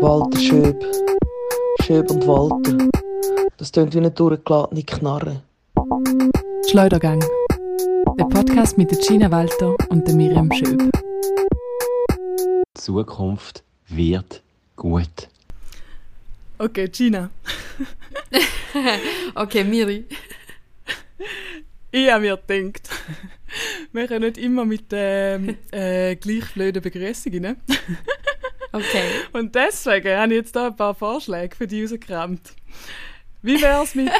Walter Schöb. Schöb und Walter. Das tönt wie eine durchgeladene Knarre. Schleudergang. Der Podcast mit der Gina Walter und der Miriam Schöb. Die Zukunft wird gut. Okay, Gina. okay, Miri. Ich habe mir gedacht, wir können nicht immer mit ähm, äh, gleich blöden Begrüßungen. Ne? Okay. Und deswegen habe ich jetzt da ein paar Vorschläge für dich rausgekramt. Wie wäre es mit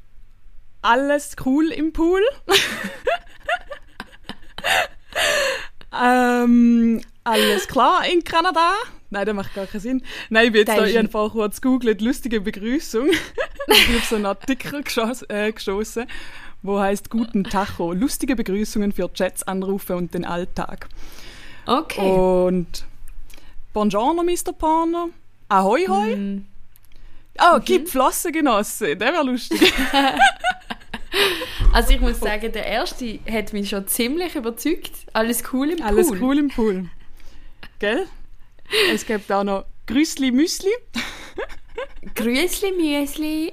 alles cool im Pool? ähm, alles klar in Kanada? Nein, das macht gar keinen Sinn. Nein, ich bin jetzt da einfach kurz googelt, lustige Begrüßung. ich habe so einen Artikel geschoss, äh, geschossen, wo heißt Guten Tacho, lustige Begrüßungen für Chats, Anrufe und den Alltag. Okay. Und Buongiorno, Mr. Porno. Ahoi, hoi. Mm. Oh, gib Flossengenosse, der wäre lustig. also ich muss sagen, der erste hat mich schon ziemlich überzeugt. Alles cool im Pool. Alles cool im Pool. Gell? Es gibt auch noch Grüßli Müsli. Grüßli Müsli.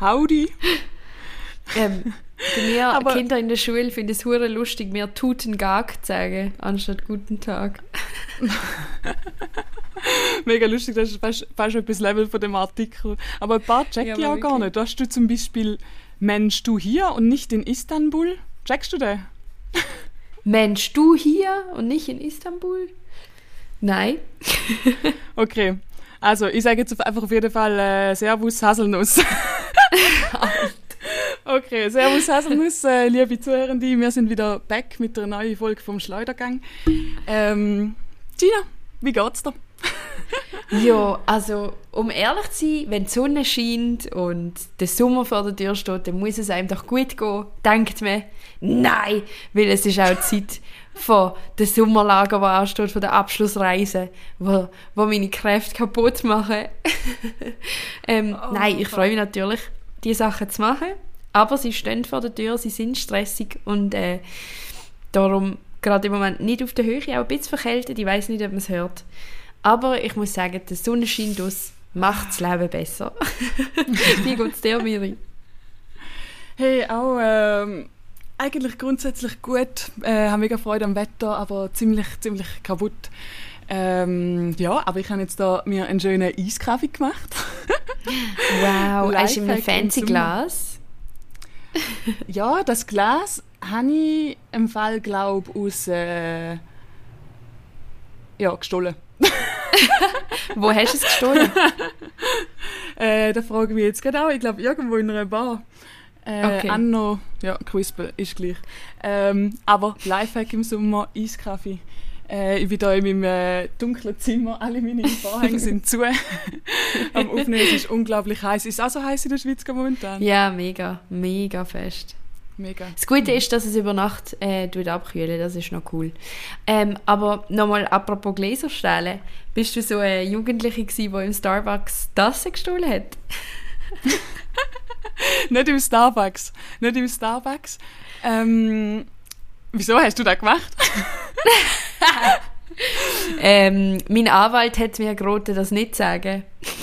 Howdy. Ähm, mir Aber Kinder in der Schule finden es hure lustig, mir Tuten Gag zu sagen, anstatt Guten Tag. Mega lustig, das ist fast, fast etwas Level von dem Artikel. Aber ein paar check ja, ich auch gar nicht. Hast du zum Beispiel Mensch, du hier und nicht in Istanbul? Checkst du den? Mensch, du hier und nicht in Istanbul? Nein. okay. Also, ich sage jetzt einfach auf jeden Fall äh, Servus Haselnuss. Okay, Servus Haselnuss, äh, liebe Zuhörende, wir sind wieder back mit einer neuen Folge vom Schleudergang. Ähm, Gina, wie geht's dir? ja, also um ehrlich zu sein, wenn die Sonne scheint und der Sommer vor der Tür steht, dann muss es einem doch gut gehen, denkt man. Nein, weil es ist auch Zeit von der Sommerlager, die ansteht, von der Abschlussreise, wo, wo meine Kräfte kaputt machen. ähm, oh, nein, ich freue mich natürlich, diese Sachen zu machen. Aber sie stehen vor der Tür, sie sind stressig und äh, darum gerade im Moment nicht auf der Höhe, auch ein bisschen verkältet. Ich weiß nicht, ob man es hört. Aber ich muss sagen, der Sonnenschein aus macht das Leben besser. Wie geht es dir, Miri? Hey, auch ähm, eigentlich grundsätzlich gut. Äh, habe mega Freude am Wetter, aber ziemlich, ziemlich kaputt. Ähm, ja, aber ich habe jetzt da mir einen schönen Eiskaffee gemacht. wow, hast du in einem fancy Glas? ja, das Glas habe ich im Fall, glaube aus äh, ja, gestohlen. Wo hast du es gestohlen? äh, da frage ich mich jetzt auch. Ich glaube, irgendwo in einer Bar. Äh, okay. Anno, ja, Crisp ist gleich. Ähm, aber Lifehack im Sommer, Eiskaffee. Äh, ich bin hier in meinem äh, dunklen Zimmer, alle meine Vorhänge sind zu. Am Aufnehmen es ist unglaublich heiß. Ist es auch so heiß in der Schweiz momentan? Ja, mega, mega fest. Mega. Das Gute ist, dass es über Nacht äh, abkühlen das ist noch cool. Ähm, aber nochmal apropos Gläserstellen, bist du so eine Jugendliche gewesen, die im Starbucks Tasse gestohlen hat? nicht im Starbucks. Nicht im Starbucks. Ähm, wieso hast du das gemacht? ähm, mein Anwalt hat mir geraten, das nicht zu sagen.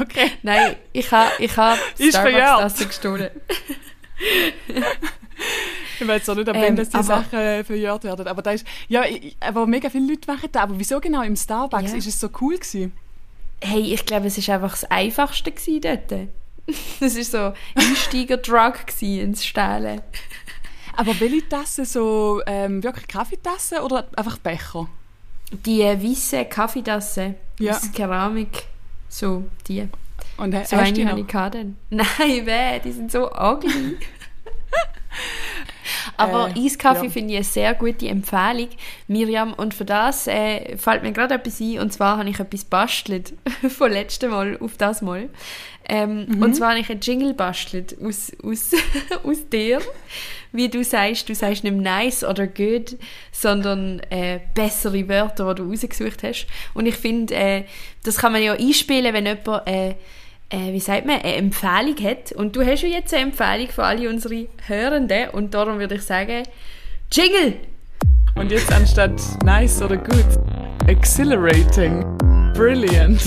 Okay. Nein, ich habe ich ha Starbucks-Tasse gestohlen. ich weiß auch nicht, ob ähm, dass die Sachen äh, verjährt werden. Aber da ist, ja, aber mega viele Leute machen das. Aber wieso genau im Starbucks? Ja. Ist es so cool gewesen? Hey, ich glaube, es war einfach das Einfachste dort. Das war so Einsteiger-Drug ins Stehlen. Aber welche Tasse? So ähm, wirklich Kaffeetasse oder einfach Becher? Die weiße Kaffeetasse ja. aus Keramik. So, die. Und so eine habe ich. Nein, weh, die sind so ugly. Aber äh, Eiskaffee ja. finde ich eine sehr gute Empfehlung, Miriam. Und für das äh, fällt mir gerade etwas ein. Und zwar habe ich etwas bastelt von letztem Mal auf das Mal. Ähm, mhm. Und zwar habe ich einen Jingle bastelt aus, aus, aus dir. Wie du sagst, du sagst nicht nice oder good, sondern äh, bessere Wörter, die du rausgesucht hast. Und ich finde, äh, das kann man ja einspielen, wenn jemand, äh, äh, wie sagt man, eine Empfehlung hat. Und du hast ja jetzt eine Empfehlung für alle unsere Hörenden. Und darum würde ich sagen, Jingle! Und jetzt anstatt nice oder good, exhilarating, brilliant.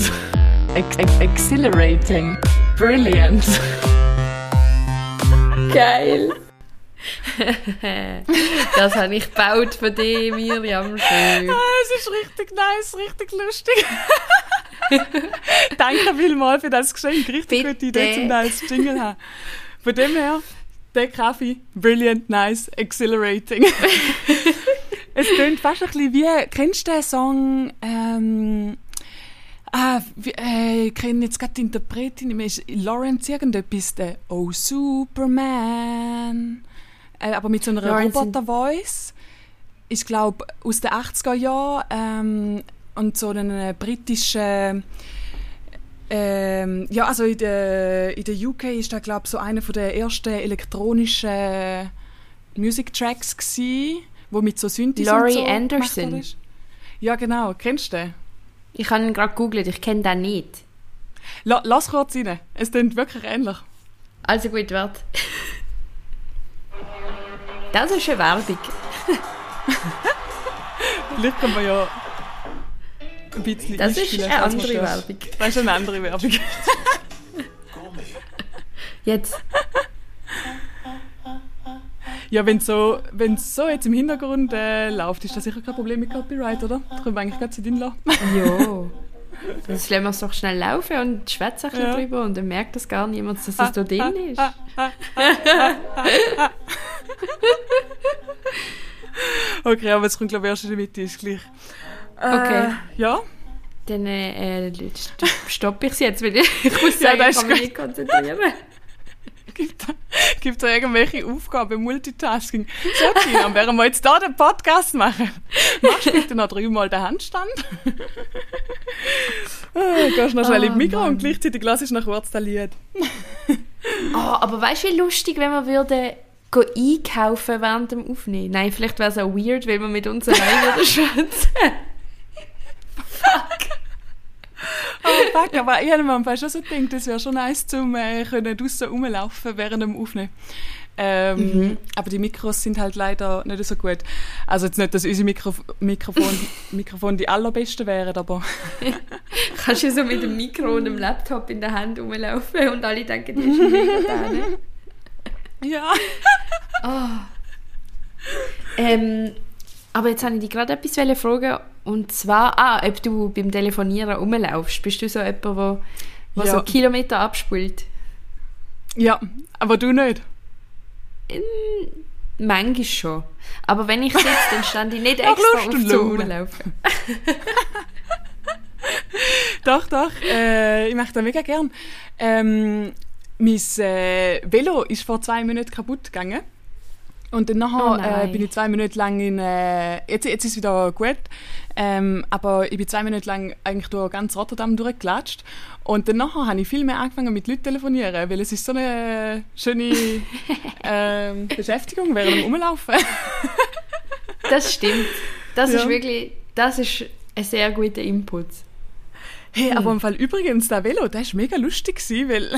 Ex ex exhilarating, brilliant. Geil. das habe ich gebaut für dich, Miriam. Schön. Ah, es ist richtig nice, richtig lustig. Danke vielmals für das Geschenk. Richtig Bitte. gute Idee, zum da als Jingle haben. Von dem her, der Kaffee, brilliant, nice, exhilarating. es klingt fast ein bisschen wie, kennst du den Song, ähm, Ah, äh, ich kenne jetzt gerade die Interpretin, ist Lawrence irgendetwas, der Oh Superman. Äh, aber mit so einer Roboter-Voice. Ich glaube, aus den 80er Jahren ähm, und so einen britischen. Ähm, ja, also in der, in der UK ist da glaube ich so einer der ersten elektronischen Music Tracks gsi, wo mit so Synthes Laurie so Anderson. Ja, genau. Kennst du den? Ich habe ihn gerade googelt, ich kenne den nicht. La lass kurz rein. Es klingt wirklich ähnlich. Also gut, warte. Das ist eine Werbung. Vielleicht kann man ja ein bisschen Das ist eine andere Werbung. Das ist eine andere Werbung. Jetzt. Ja, wenn so, es so jetzt im Hintergrund äh, läuft, ist das sicher kein Problem mit Copyright, oder? Da können wir eigentlich gerade zu drin lassen. ja. Jetzt lassen wir es doch schnell laufen und schwätzen ein ja. drüber und dann merkt das gar niemand, dass es da drin ist. okay, aber es kommt glaube ich erst in der Mitte, ist gleich. Äh, okay. Ja? Dann äh, stoppe ich es jetzt, weil ich, muss sagen, ja, ich kann mich nicht konzentrieren. gibt, gibt da irgendwelche Aufgaben, Multitasking? So, Tina, während wir jetzt hier den Podcast machen, machst du bitte noch dreimal den Handstand? oh, gehst noch schnell oh, im Mikro Mann. und gleichzeitig lass ich noch kurz das Lied. oh, aber weißt du, wie lustig, wenn wir würden einkaufen während dem Aufnehmen? Nein, vielleicht wäre es auch weird, wenn wir mit uns allein würden schwätzen. Fuck. oh, fuck, aber ich habe mir am schon so gedacht, das wäre schon nice, zum äh, können draussen rumlaufen während dem Aufnehmen. Ähm, mhm. Aber die Mikros sind halt leider nicht so gut. Also jetzt nicht, dass unsere Mikro Mikrofon, Mikrofon die allerbesten wären, aber... Kannst du so mit dem Mikro und dem Laptop in der Hand rumlaufen und alle denken, die ist mega da, ne? Ja. oh. ähm, aber jetzt habe ich dich gerade etwas fragen und zwar, ah, ob du beim Telefonieren rumlaufst. Bist du so jemand, der, ja. so Kilometer abspult? Ja, aber du nicht? In, manchmal schon. Aber wenn ich sitze, dann stand ich nicht extra auf zu rumlaufen. doch, doch. Äh, ich mache das mega gern. Ähm, mein äh, Velo ist vor zwei Monaten kaputt gegangen. Und dann nachher, oh äh, bin ich zwei Minuten lang in, äh, jetzt, jetzt ist es wieder gut, ähm, aber ich bin zwei Minuten lang eigentlich durch ganz Rotterdam durchgelatscht und dann nachher habe ich viel mehr angefangen mit Leuten zu telefonieren, weil es ist so eine schöne ähm, Beschäftigung während dem Rumlaufen. das stimmt. Das ja. ist wirklich, das ist ein sehr guter Input. Hey, aber hm. im Fall übrigens, der Velo, der war mega lustig, gewesen, weil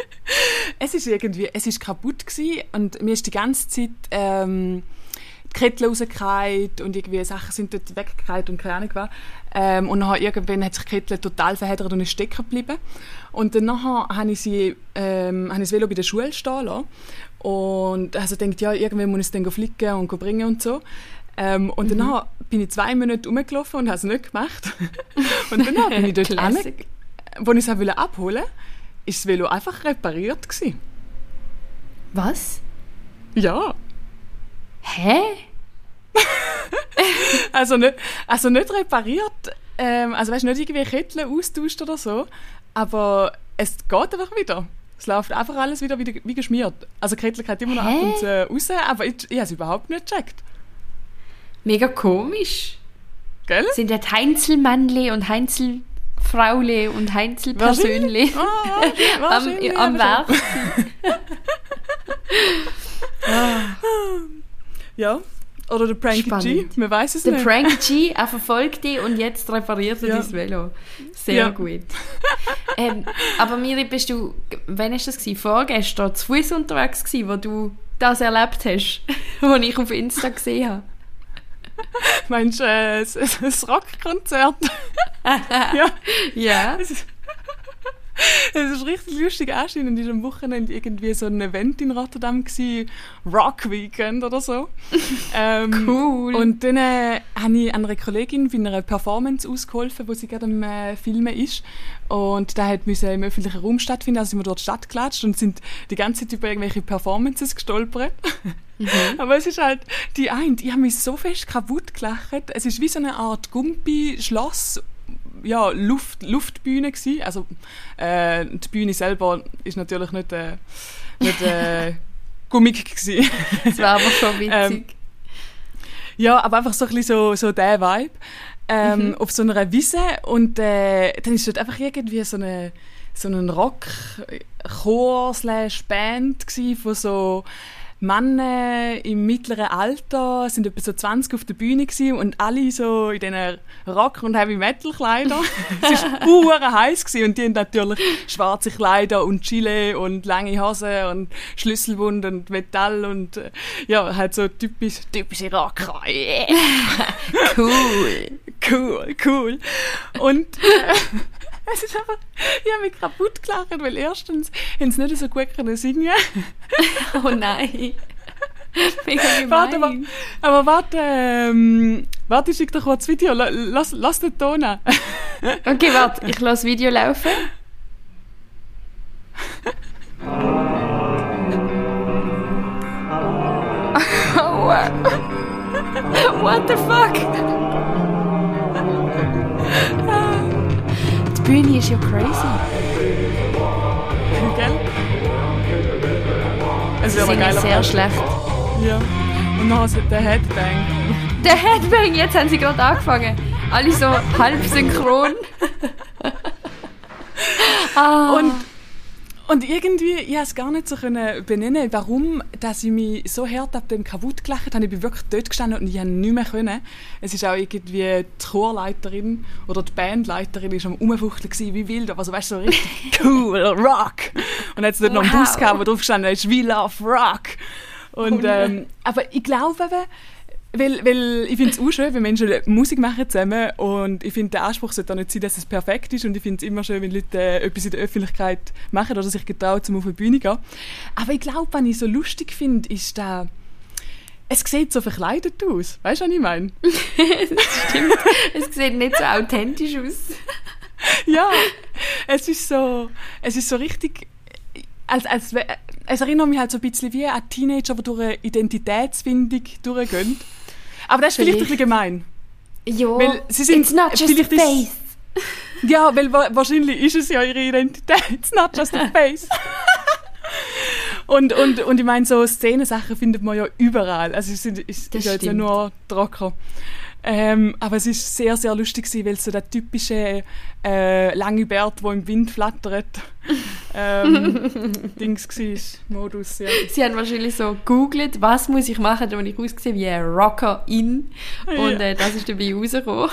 es ist irgendwie, es ist kaputt gewesen und mir ist die ganze Zeit ähm, die Kettel rausgefallen und irgendwie Sachen sind dort weggefallen und keine Ahnung was. Ähm, und dann irgendwann hat sich die Kettel total verheddert und ist stecken geblieben. Und dann habe ich, sie, ähm, habe ich das Velo bei der Schule stehen lassen. Und also denkt ja, irgendwann muss ich es dann flicken und bringen und so. Ähm, und mhm. dann bin ich zwei Minuten rumgelaufen und habe es nicht gemacht. und dann bin ich dort an, wo ich es abholen wollte, ist das Velo einfach repariert gewesen. Was? Ja. Hä? also, nicht, also nicht repariert, ähm, also weißt, nicht irgendwie Kettel austauscht oder so, aber es geht einfach wieder. Es läuft einfach alles wieder wie, wie geschmiert. Also Kettel geht immer noch Hä? ab und zu raus, aber ich, ich habe es überhaupt nicht gecheckt. Mega komisch. Gell? Sind das Heinzelmannle und Heinzelfraule und Heinzelpersönle oh, am, am Werk? ja. Oder der Pranky G, man weiß es der nicht. Der Pranky G, er verfolgt dich und jetzt repariert er ja. dein Velo. Sehr ja. gut. ähm, aber Miri, bist du, wann war das? Gewesen? Vorgestern zu Fuß unterwegs gewesen, wo du das erlebt hast, was ich auf Insta gesehen habe? Meinst du äh, ein Rockkonzert? ja. Ja. Es ist richtig lustig anscheinend. ist am Wochenende irgendwie so ein Event in Rotterdam gewesen, Rock Weekend oder so. ähm, cool. Und dann äh, habe ich einer Kollegin bei einer Performance ausgeholfen, wo sie gerade am äh, Filmen ist. Und da hat müssen im öffentlichen Raum stattfinden, also sind wir dort Stadt gelatscht und sind die ganze Zeit über irgendwelche Performances gestolpert. Mhm. Aber es ist halt die eine, ich habe mich so fest kaputt gelacht. Es ist wie so eine Art Gumpi-Schloss ja, Luft, Luftbühne gewesen. Also äh, die Bühne selber ist natürlich nicht, äh, nicht äh, gummig gewesen. das war aber schon witzig. Ähm, ja, aber einfach so ein bisschen so, so der Vibe. Ähm, mhm. Auf so einer Wiese und äh, dann ist dort einfach irgendwie so eine so ein Rock Chor slash Band von so Männer im mittleren Alter, sind etwa so 20 auf der Bühne gewesen und alle so in diesen Rock- und Heavy-Metal-Kleidern. es war hure heiß gewesen und die haben natürlich schwarze Kleider und Chile und lange Hosen und Schlüsselbund und Metall und äh, ja, halt so typisch, typische Rocker. Yeah. cool. Cool, cool. Und äh, es ist einfach, ich habe mich kaputt gelacht, weil erstens haben sie nicht so gut können singen. oh nein. Mega warte, aber, aber warte, ähm, warte, ich schicke dir kurz das Video. Lass, lass den Ton an. okay, warte, ich lasse das Video laufen. oh, What the fuck? Bühne ist ja crazy. Gell? Es wäre geil. sehr schlecht. Ja. Und dann hast du den Headbang. Der Headbang, jetzt haben sie gerade angefangen. Alle so halb synchron. ah. Und und irgendwie, ich konnte es gar nicht so können benennen, warum dass ich mich so hart ab dem kaputt gelacht habe. Ich bin wirklich dort gestanden und ich konnte nicht mehr können. Es ist auch irgendwie die Chorleiterin oder die Bandleiterin ist am Umfuchteln wie wild, aber so, weißt du, so richtig cool, Rock. Und es dort wow. noch einen Bus gehabt, wo drauf gestanden ist, We Love Rock. Und, ähm, aber ich glaube eben, weil, weil ich finde es auch schön, wenn Menschen Musik machen zusammen und ich finde, der Anspruch sollte auch nicht sein, dass es perfekt ist und ich finde es immer schön, wenn Leute äh, etwas in der Öffentlichkeit machen oder sich getrauen, um auf die Bühne zu gehen. Aber ich glaube, was ich so lustig finde, ist da es sieht so verkleidet aus. Weißt du, was ich meine? das stimmt. Es sieht nicht so authentisch aus. ja, es ist so, es ist so richtig, als, als, es erinnert mich halt so ein bisschen wie an Teenager, die durch eine Identitätsfindung durchgehen. Aber das ist vielleicht, vielleicht ein bisschen gemein. Ja, weil sie sind, it's not just a face. ja, weil wahrscheinlich ist es ja ihre Identität. It's not just a face. und, und, und ich meine, so Szenensachen findet man ja überall. Also es ist, ist, ist ja jetzt ja nur trocken. Ähm, aber es ist sehr, sehr lustig weil es so der typische äh, lange Bart, der im Wind flattert, ähm, Dings war, Modus, ja. Sie haben wahrscheinlich so googelt, was muss ich machen, damit ich aussehe wie ein Rocker-In. Und äh, das ist dabei rausgekommen.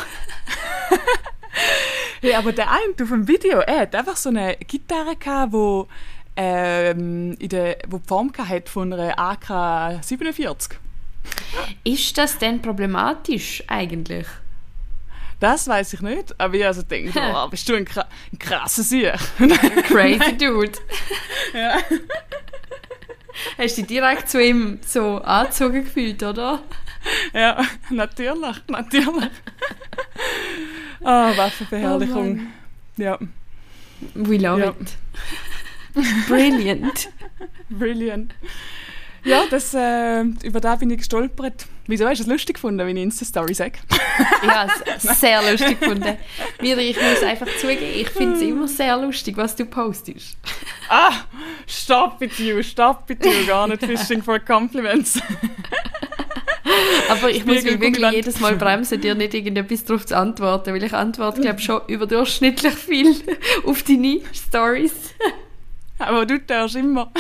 ja, aber der eine auf dem Video, er hat einfach so eine Gitarre gehabt, wo, ähm, in der, wo die Form hat von einer AK 47. Ist das denn problematisch eigentlich? Das weiß ich nicht, aber ich also denke, oh, bist du ein, kra ein krasser Sieg. Crazy Dude. ja. Hast du dich direkt zu ihm so angezogen gefühlt, oder? Ja, natürlich, natürlich. Ah, oh, Waffenverherrlichung. Oh ja. We love ja. it. Brilliant. Brilliant. Ja, das, äh, über da bin ich gestolpert. Wieso hast du es lustig gefunden, wenn ich Insta-Story sage? ja, sehr lustig gefunden. Miri, ich muss einfach zugeben, ich finde es immer sehr lustig, was du postest. ah, stop it you, stop it you, gar nicht fishing for compliments. Aber ich muss mich wirklich jedes Mal bremsen, dir nicht irgendetwas darauf zu antworten, weil ich antworte, glaube schon überdurchschnittlich viel auf deine Stories. Aber du darfst immer.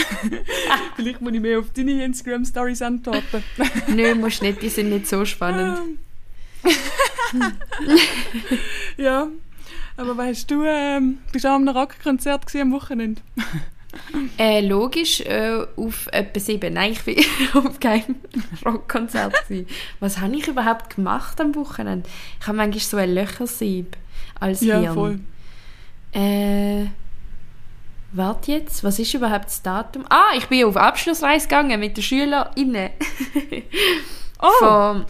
Vielleicht muss ich mehr auf deine Instagram-Stories antworten. Nö, musst nicht, die sind nicht so spannend. ja, aber weißt du, ähm, bist du auch am Rockkonzert am Wochenende? Äh, logisch, äh, auf etwa sieben. Nein, ich war auf keinem Rockkonzert. Was habe ich überhaupt gemacht am Wochenende? Ich habe manchmal so ein Löchersieb als ja, Hirn. voll. Äh, warte jetzt, was ist überhaupt das Datum? Ah, ich bin auf Abschlussreise gegangen mit den SchülerInnen. oh! Von,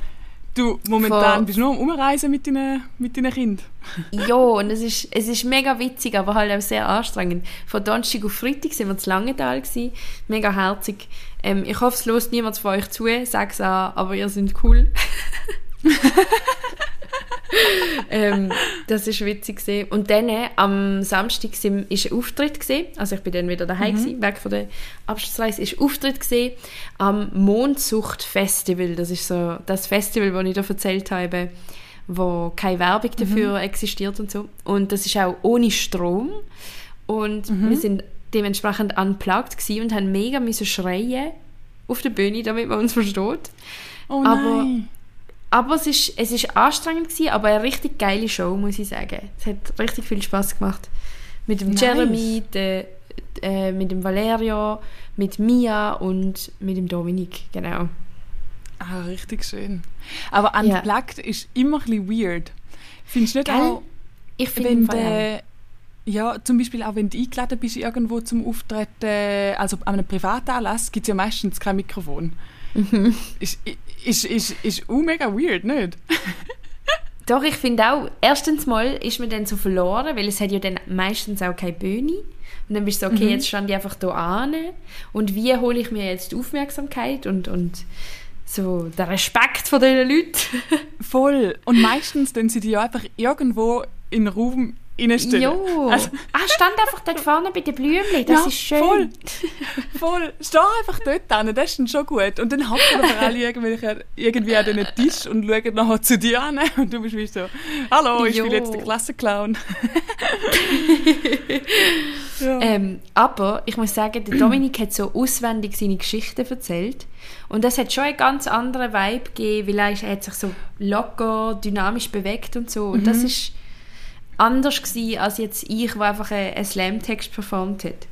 du, momentan von, bist du nur am Umreisen mit deinen, mit deinen Kindern. ja, und es ist, es ist mega witzig, aber halt auch sehr anstrengend. Von Donnerstag auf Freitag sind wir zu Langenthal gewesen. Mega herzig. Ähm, ich hoffe, es lost niemand von euch zu, sag's an, aber ihr seid cool. ähm, das ist witzig gewesen. Und dann äh, am Samstag war ein Auftritt gewesen. Also ich bin dann wieder daheim mhm. gewesen, weg von der Abschlussreise. Ist Auftritt gewesen am Mondsucht Festival. Das ist so das Festival, das ich da erzählt habe, wo keine Werbung dafür mhm. existiert und so. Und das ist auch ohne Strom. Und mhm. wir sind dementsprechend unplugged gewesen und haben mega müssen schreien auf der Bühne, damit man uns versteht. Oh nein. Aber es ist, es ist anstrengend gewesen, aber eine richtig geile Show, muss ich sagen. Es hat richtig viel Spaß gemacht. Mit dem nice. Jeremy, de, äh, mit dem Valerio, mit Mia und mit dem Dominik, genau. Ah, richtig schön. Aber Unplugged ja. ist immer ein bisschen weird. Findest du nicht Gell? auch, ich finde wenn ja, zum Beispiel auch wenn du eingeladen bist irgendwo zum Auftreten, also an einem Privatanlass, gibt es ja meistens kein Mikrofon. Mhm. Ist, ist, ist, ist auch mega weird, nicht? Doch, ich finde auch, erstens mal ist man dann so verloren, weil es hat ja dann meistens auch keine Bühne. Und dann bist du so, okay, mhm. jetzt stand ich einfach hier an. Und wie hole ich mir jetzt die Aufmerksamkeit und, und so den Respekt von diesen Leuten? Voll. Und meistens dann sind die ja einfach irgendwo in Raum reinstellen. Jo. Also, ah, stand einfach dort vorne bei den Blümchen, das ja, ist schön. voll. Voll. Steh einfach dort hin, das ist dann schon gut. Und dann hocken aber alle irgendwie an diesen Tisch und schauen nachher zu dir an und du bist wie so, hallo, ich jo. bin jetzt der Klassenclown. ja. ähm, aber ich muss sagen, der Dominik hat so auswendig seine Geschichten erzählt. Und das hat schon einen ganz anderen Vibe gegeben, weil er, er hat sich so locker, dynamisch bewegt und so. Und mhm. das ist anders gewesen, als jetzt ich, der einfach einen Slam-Text performt hat.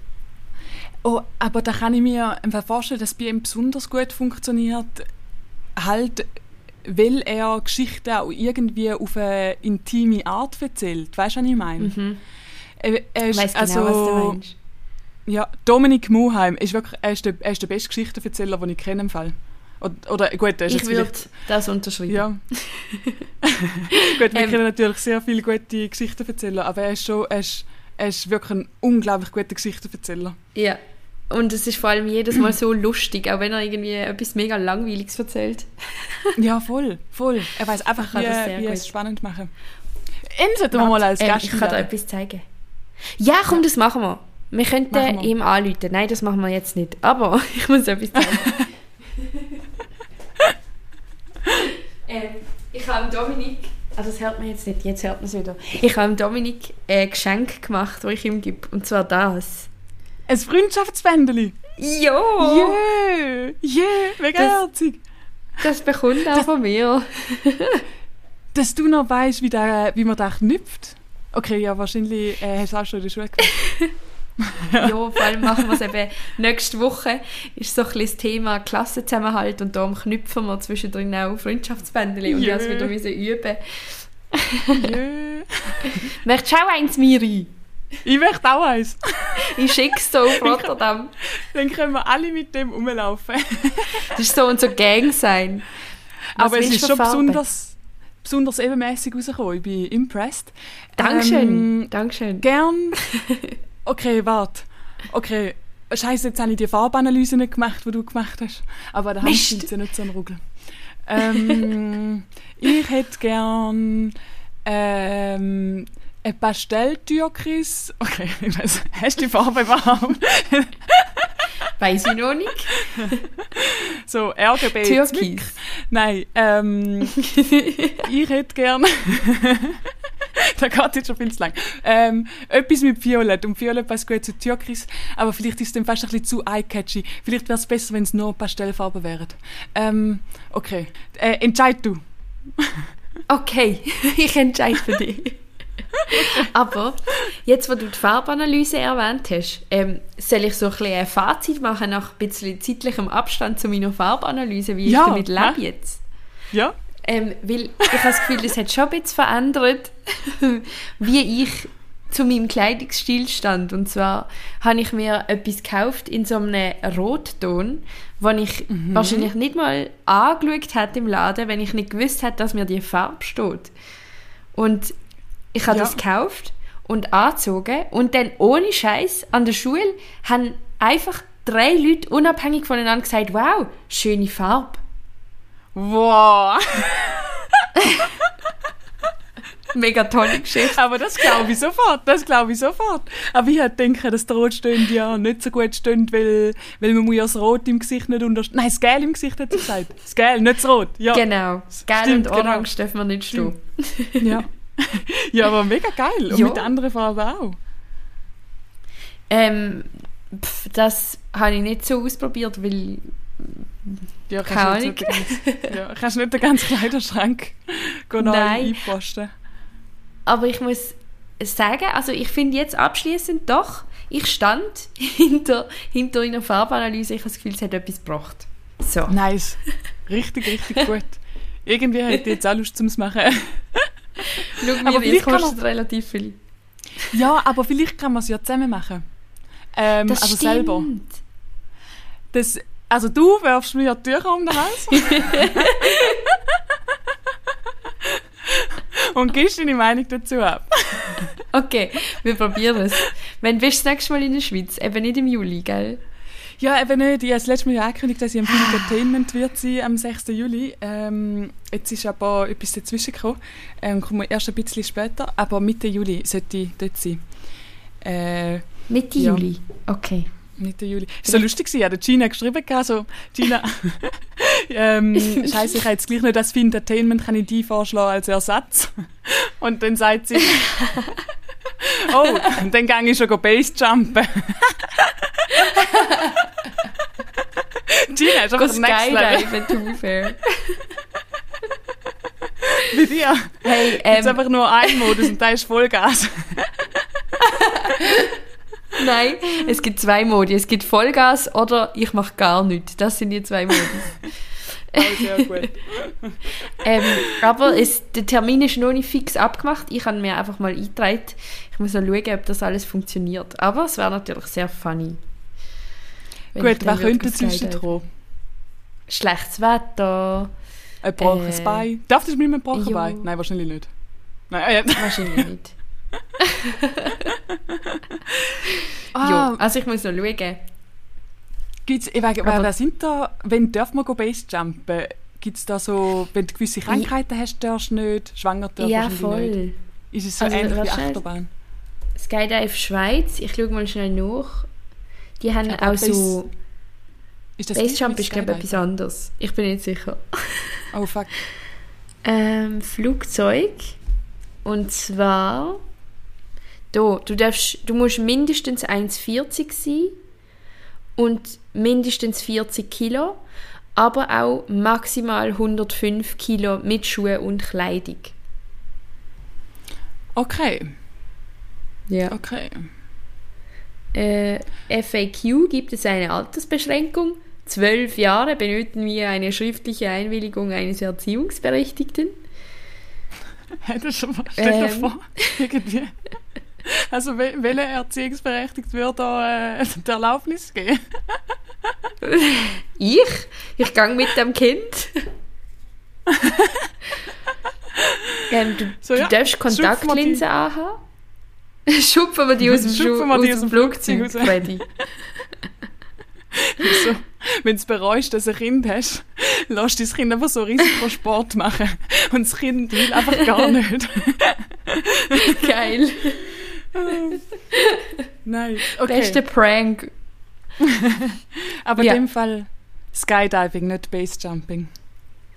Oh, aber da kann ich mir vorstellen, dass bei ihm besonders gut funktioniert, halt, weil er Geschichten auch irgendwie auf eine intime Art erzählt. Weißt du, was ich meine? Mhm. Er, er ist, genau, was du meinst. Ja, Dominik Muheim ist wirklich, er ist der, er ist der beste Geschichtenerzähler, den ich kenne im Fall. Oder, gut, das ist Ich würde das unterschreiben. Ja. gut, wir ähm, können natürlich sehr viele gute Geschichten erzählen, aber er ist schon, er ist, er ist wirklich ein unglaublich guter Geschichtenerzähler. Ja. Und es ist vor allem jedes Mal so lustig, auch wenn er irgendwie etwas mega Langweiliges erzählt. ja, voll, voll. Er weiß einfach, wie, wie es spannend machen. Ihn sollten wir mal als ähm, Gast ähm, Ich kann dir etwas zeigen. Ja, komm, das machen wir. Wir könnten wir. ihm anrufen. Nein, das machen wir jetzt nicht. Aber ich muss etwas zeigen. Ähm, ich habe Dominik, also das hört man jetzt nicht, jetzt hört man es wieder. Ich habe Dominik ein Geschenk gemacht, das ich ihm gebe, und zwar das. Ein Freundschaftsbändeli? Ja! Yeah! Yeah! Mega das, herzig! Das bekommt auch das, von mir. dass du noch weißt, wie, wie man da knüpft. Okay, ja, wahrscheinlich äh, hast du auch schon in der Schule gemacht. ja, vor allem machen wir es eben nächste Woche. Ist so ein bisschen das Thema Klassenzusammenhalt und darum knüpfen wir zwischendrin auch Freundschaftsbändchen und ich wieder müssen üben. yeah. Möchtest du auch eins, Miri? Ich möchte auch eins. ich schicke es so auf Rotterdam. Dann können wir alle mit dem rumlaufen. das ist so unser Gang sein. Was Aber es ist schon besonders, besonders ebenmäßig rausgekommen. Ich bin impressed. Dankeschön. Ähm, Dankeschön. Gern okay, warte. Okay, scheiße, jetzt habe ich die Farbanalyse nicht gemacht, die du gemacht hast. Aber da hast du nicht so einen Ruggel. Ähm, ich hätte gern ähm, ein Pastelltürkis. Okay, ich weiß, hast du die Farbe überhaupt? Weiß ich noch nicht. So, RGB. Türkis. Nein, ähm, ich hätte gern da geht jetzt schon viel zu lang. Ähm, etwas mit Violett. Und Violett passt gut zu Türkis, aber vielleicht ist es dann fast ein bisschen zu eye-catchy. Vielleicht wäre es besser, wenn es nur Pastellfarben wären. Ähm, okay. Äh, entscheid du. okay, ich entscheide für dich. Aber jetzt, wo du die Farbanalyse erwähnt hast, ähm, soll ich so ein, bisschen ein Fazit machen nach ein bisschen zeitlichem Abstand zu meiner Farbanalyse, wie Ja, ich damit lebe jetzt? Ja? Ähm, weil ich habe das Gefühl, das hat schon ein bisschen verändert, wie ich zu meinem Kleidungsstil stand. Und zwar habe ich mir etwas gekauft in so einem Rotton, wo ich wahrscheinlich nicht mal angeschaut hätte im Laden, wenn ich nicht gewusst hätte, dass mir die Farbe steht. Und ich habe Ja. das gekauft und angezogen und dann ohne Scheiß an der Schule haben einfach drei Leute unabhängig voneinander gesagt, wow, schöne Farbe. Wow. Mega tolle Geschichte. Aber das glaube ich sofort, das glaube ich sofort. Aber ich hätte denken, dass das Rot stöhnt ja nicht so gut stöhnt, weil, weil man muss ja das Rot im Gesicht nicht unterstützen. Nein, das Gel im Gesicht hat sie gesagt. Das Gel, nicht das Rot. Ja. Genau. Gelb Stimmt, und genau. Orange dürfen wir nicht stehen. Ja. ja, aber mega geil. Und Ja. mit anderen Farben auch. Ähm, pff, das habe ich nicht so ausprobiert, weil Ja, Keine kannst den ganzen- ja, kannst nicht den ganzen Kleiderschrank neu einposten. aber ich muss sagen, also ich finde jetzt abschließend doch, ich stand hinter, hinter einer Farbanalyse, ich habe das Gefühl, es hat etwas gebracht. So. Nice. Richtig, richtig gut. Irgendwie hätte ich jetzt auch Lust zum machen. Schau Aber mir, das vielleicht kostet relativ viel. ja, aber vielleicht kann man es ja zusammen machen. Ähm, Das also stimmt. selber. Das, also du wirfst mir ja die Tücher um den Hals. und gibst deine Meinung dazu ab. Okay, wir probieren es. Wenn bist du das nächste Mal in der Schweiz? Eben nicht im Juli, gell? Ja, eben nicht. Ich habe das letzte Mal ja angekündigt, dass ich am Film Entertainment wird sein am 6. Juli. Ähm, jetzt ist aber etwas dazwischen gekommen. Ähm, kommen wir erst ein bisschen später. Aber Mitte Juli sollte ich dort sein. Äh, Mitte Ja. Juli. Okay. Mitte Juli. War so lustig, gewesen. ja, der Gina geschrieben, gehabt, so, Gina, ähm, scheiße, ich habe jetzt gleich nicht das für Entertainment, kann ich die vorschlagen als Ersatz. Und dann sagt sie, oh, dann gehe ich schon go Basejumpen. Gina ist einfach next level Skydive, to be fair. bei dir. Hey, Jetzt ähm, einfach nur ein Modus und da ist Vollgas. Nein, es gibt zwei Modi. Es gibt Vollgas oder ich mache gar nichts. Das sind die zwei Modus. Oh, sehr gut. ähm, aber es, der Termin ist noch nicht fix abgemacht. Ich habe mir einfach mal eingetragen. Ich muss noch schauen, ob das alles funktioniert. Aber es wäre natürlich sehr funny. Gut, wer könnte kommen? Schlechtes Wetter. Ein gebrochenes Äh, Bein. Darf das mit einem gebrochenen. Bein? Nein, wahrscheinlich nicht. Nein, äh, ja. Wahrscheinlich nicht. Ah, Ja, also ich muss noch schauen. Gibt's, ich weiß, Aber- wer, sind da, wenn darf man go Basejumpen? Gibt es da so, wenn du gewisse Krankheiten hast, darfst du nicht, schwanger darfst Ja, wahrscheinlich nicht. voll. Ist es so Also, ähnlich wie. Achterbahn? Skydive Schweiz, ich schaue mal schnell nach. Die haben Aber auch so. Ist das Basejump ist, glaube ich, etwas anderes. Ich bin nicht sicher. Oh fuck. Ähm, Flugzeug. Und zwar. Da, du, darfst, du musst mindestens 1,40 sein und mindestens 40 Kilo, aber auch maximal 105 Kilo mit Schuhe und Kleidung. Okay, Ja. okay. Äh, FAQ gibt es eine Altersbeschränkung. Zwölf Jahre benötigen wir eine schriftliche Einwilligung eines Erziehungsberechtigten. Hättest schon mal, stell dir Ähm. vor, irgendwie. Also, wel- welcher Erziehungsberechtigt würde da äh, die Erlaubnis geben? Ich? Ich gang mit dem Kind. ähm, du, So, du ja, darfst wir die- Kontaktlinsen anhaben. Schupfen wir die aus dem, Schu aus aus dem Flugzeug raus. Freddy. so, wenn du bereust, dass du ein Kind hast, lass dein Kind einfach so Risikosport machen. Und das Kind will einfach gar nicht. Geil. Nein, okay. Beste Prank. Aber Ja. in dem Fall Skydiving, nicht Basejumping.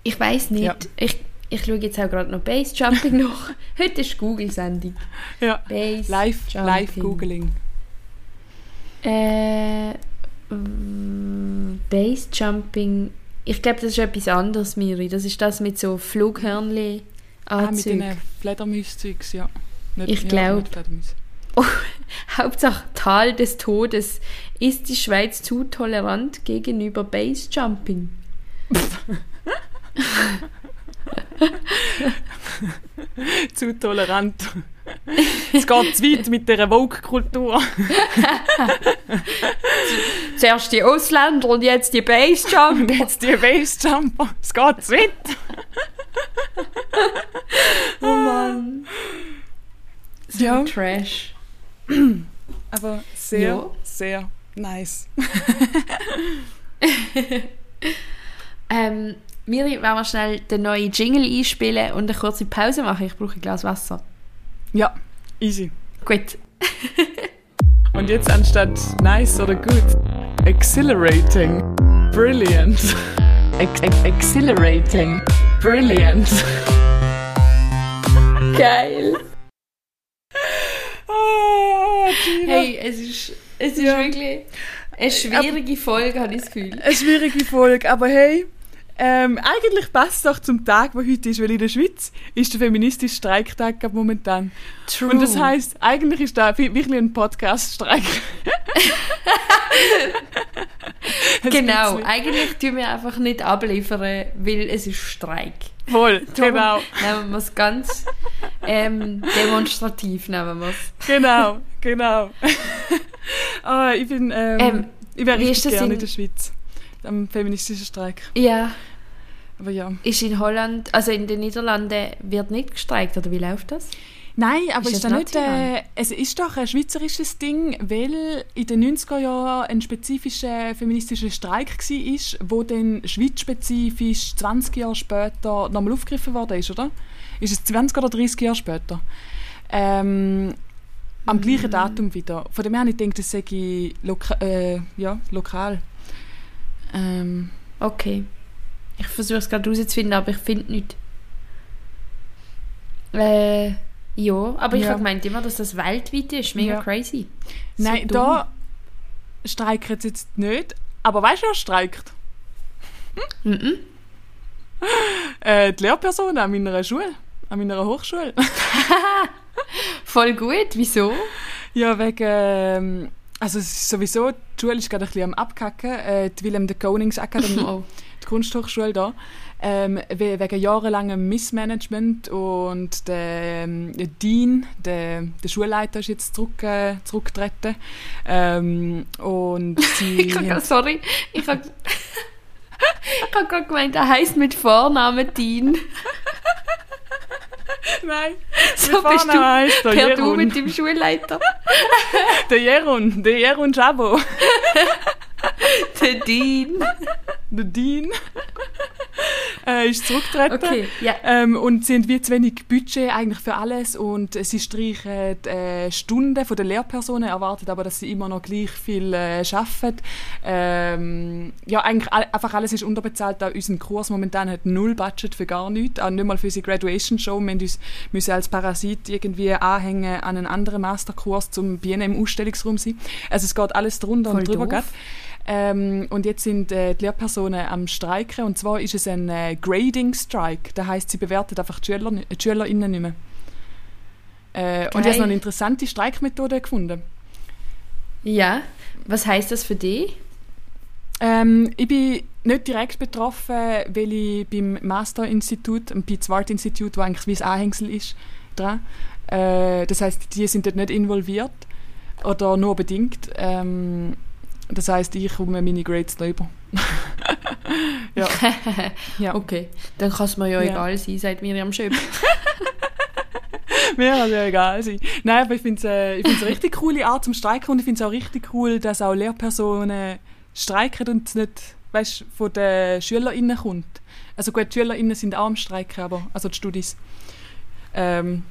Ich weiß nicht. Ja. Ich, ich schaue jetzt auch gerade noch Basejumping nach. Heute ist Google-Sendung. Ja. Base Live, Jumping. live Googling. Äh, mm, Base Jumping. Ich glaube, das ist etwas anderes, Miri. Das ist das mit so Flughörnli Ah, mit den Fledermaus-Zeugs, ja. Nicht, ich ja, glaube. Fledermäuse. Oh, Hauptsache Tal des Todes. Ist die Schweiz zu tolerant gegenüber Basejumping? Zu tolerant. Es geht zu weit mit dieser Vogue-Kultur. Zuerst die Ausländer und jetzt die Und Basejumper. jetzt die Basejumper. Es geht zu weit. Oh Mann. So Ja. Trash. Aber sehr, Ja. sehr nice. Ähm, Miri, wollen wir schnell den neuen Jingle einspielen und eine kurze Pause machen? Ich brauche ein Glas Wasser. Ja, easy. Gut. Und jetzt anstatt nice oder good, exhilarating, brilliant. Ex ex exhilarating, brilliant. Geil. Oh, Gina. Hey, es ist, es ist Ja. wirklich eine schwierige Folge, habe ich das Gefühl. Eine schwierige Folge, aber hey, ähm, eigentlich passt es doch zum Tag, der heute ist, weil in der Schweiz ist der feministische Streiktag momentan. True. Und das heißt, eigentlich ist da wirklich ein Podcast-Streik. Genau, eigentlich tun wir einfach nicht abliefern, weil es ist Streik. Voll, Darum genau, Nehmen wir es ganz ähm, demonstrativ. Nehmen wir es. genau, genau. ah, ich bin, ähm, Ähm, ich wäre richtig gerne in in- der Schweiz. Am feministischen Streik. Ja, Aber ja. ist in Holland, also in den Niederlanden wird nicht gestreikt, oder wie läuft das? Nein, aber Ist ist, das da nicht, äh, es ist doch ein schweizerisches Ding, weil in den 90er Jahren ein spezifischer feministischer Streik war, wo dann schweizspezifisch 20 Jahre später nochmal aufgegriffen worden ist, oder? Ist es 20 oder 30 Jahre später? Ähm, am gleichen Datum wieder. Von dem her, ich denke, das sei loka äh, ja, lokal. Ähm, Okay. Ich versuche es gerade herauszufinden, aber ich finde nichts. Äh, ja, aber ich Ja. habe gemeint immer, dass das weltweit ist. Mega Ja. crazy. So nein, dumm. da streiken sie jetzt nicht. Aber weißt du, wer streikt? Mhm. Äh, die Lehrpersonen an meiner Schule, an meiner Hochschule. Voll gut, wieso? ja, wegen, ähm, also sowieso, die Schule ist gerade ein bisschen am Abkacken, äh, die Willem de Konings Akademie, Oh. die Kunsthochschule da, ähm, we- wegen jahrelangem Missmanagement und der, ähm, der Dean, der, der Schulleiter ist jetzt zurück, äh, zurückgetreten ähm, und sie... Ich hab, sorry, ich habe ich hab gerade gemeint, er heisst mit Vornamen Dean. Nein, So bist du heisst der per Du mit dem Schulleiter. der Jeroen, der Jeroen Jabo. Der Dean. der Dean äh, ist zurückgetreten. Okay, ja. Ähm, und sie haben wie zu wenig Budget eigentlich für alles und sie streichen äh, Stunden von den Lehrpersonen, erwartet aber, dass sie immer noch gleich viel äh, arbeiten. Ähm, ja, eigentlich all, einfach alles ist unterbezahlt. Auch unser Kurs momentan hat null Budget für gar nichts, auch nicht mal für unsere Graduation-Show. Wir müssen uns müssen als Parasit irgendwie anhängen an einen anderen Masterkurs zum BNM Ausstellungsraum sein. Also es geht alles drunter Voll und drüber. doof. Ähm, und jetzt sind äh, die Lehrpersonen am Streiken. Und zwar ist es ein äh, Grading-Strike. Das heißt, sie bewerten einfach die, Schüler, die SchülerInnen nicht mehr. Äh, und ich habe noch eine interessante Streikmethode gefunden. Ja, was heißt das für dich? Ähm, ich bin nicht direkt betroffen, weil ich beim Master-Institut, am Pete Zwart-Institut, wo eigentlich wie ein Anhängsel ist, dran. Äh, das heißt, die sind dort nicht involviert oder nur bedingt. Ähm, das heißt, ich komme meine Grades über. ja. ja. Okay, dann kann es mir ja, Ja. egal sein, sagt Miriam Schöp. Mir kann ja egal sein. Nein, aber ich finde es äh, ich find's eine richtig coole Art zum Streiken und ich finde es auch richtig cool, dass auch Lehrpersonen streiken und es nicht weißt, von den SchülerInnen kommt. Also gut, die SchülerInnen sind auch am Streiken, aber also die Studis. Ähm,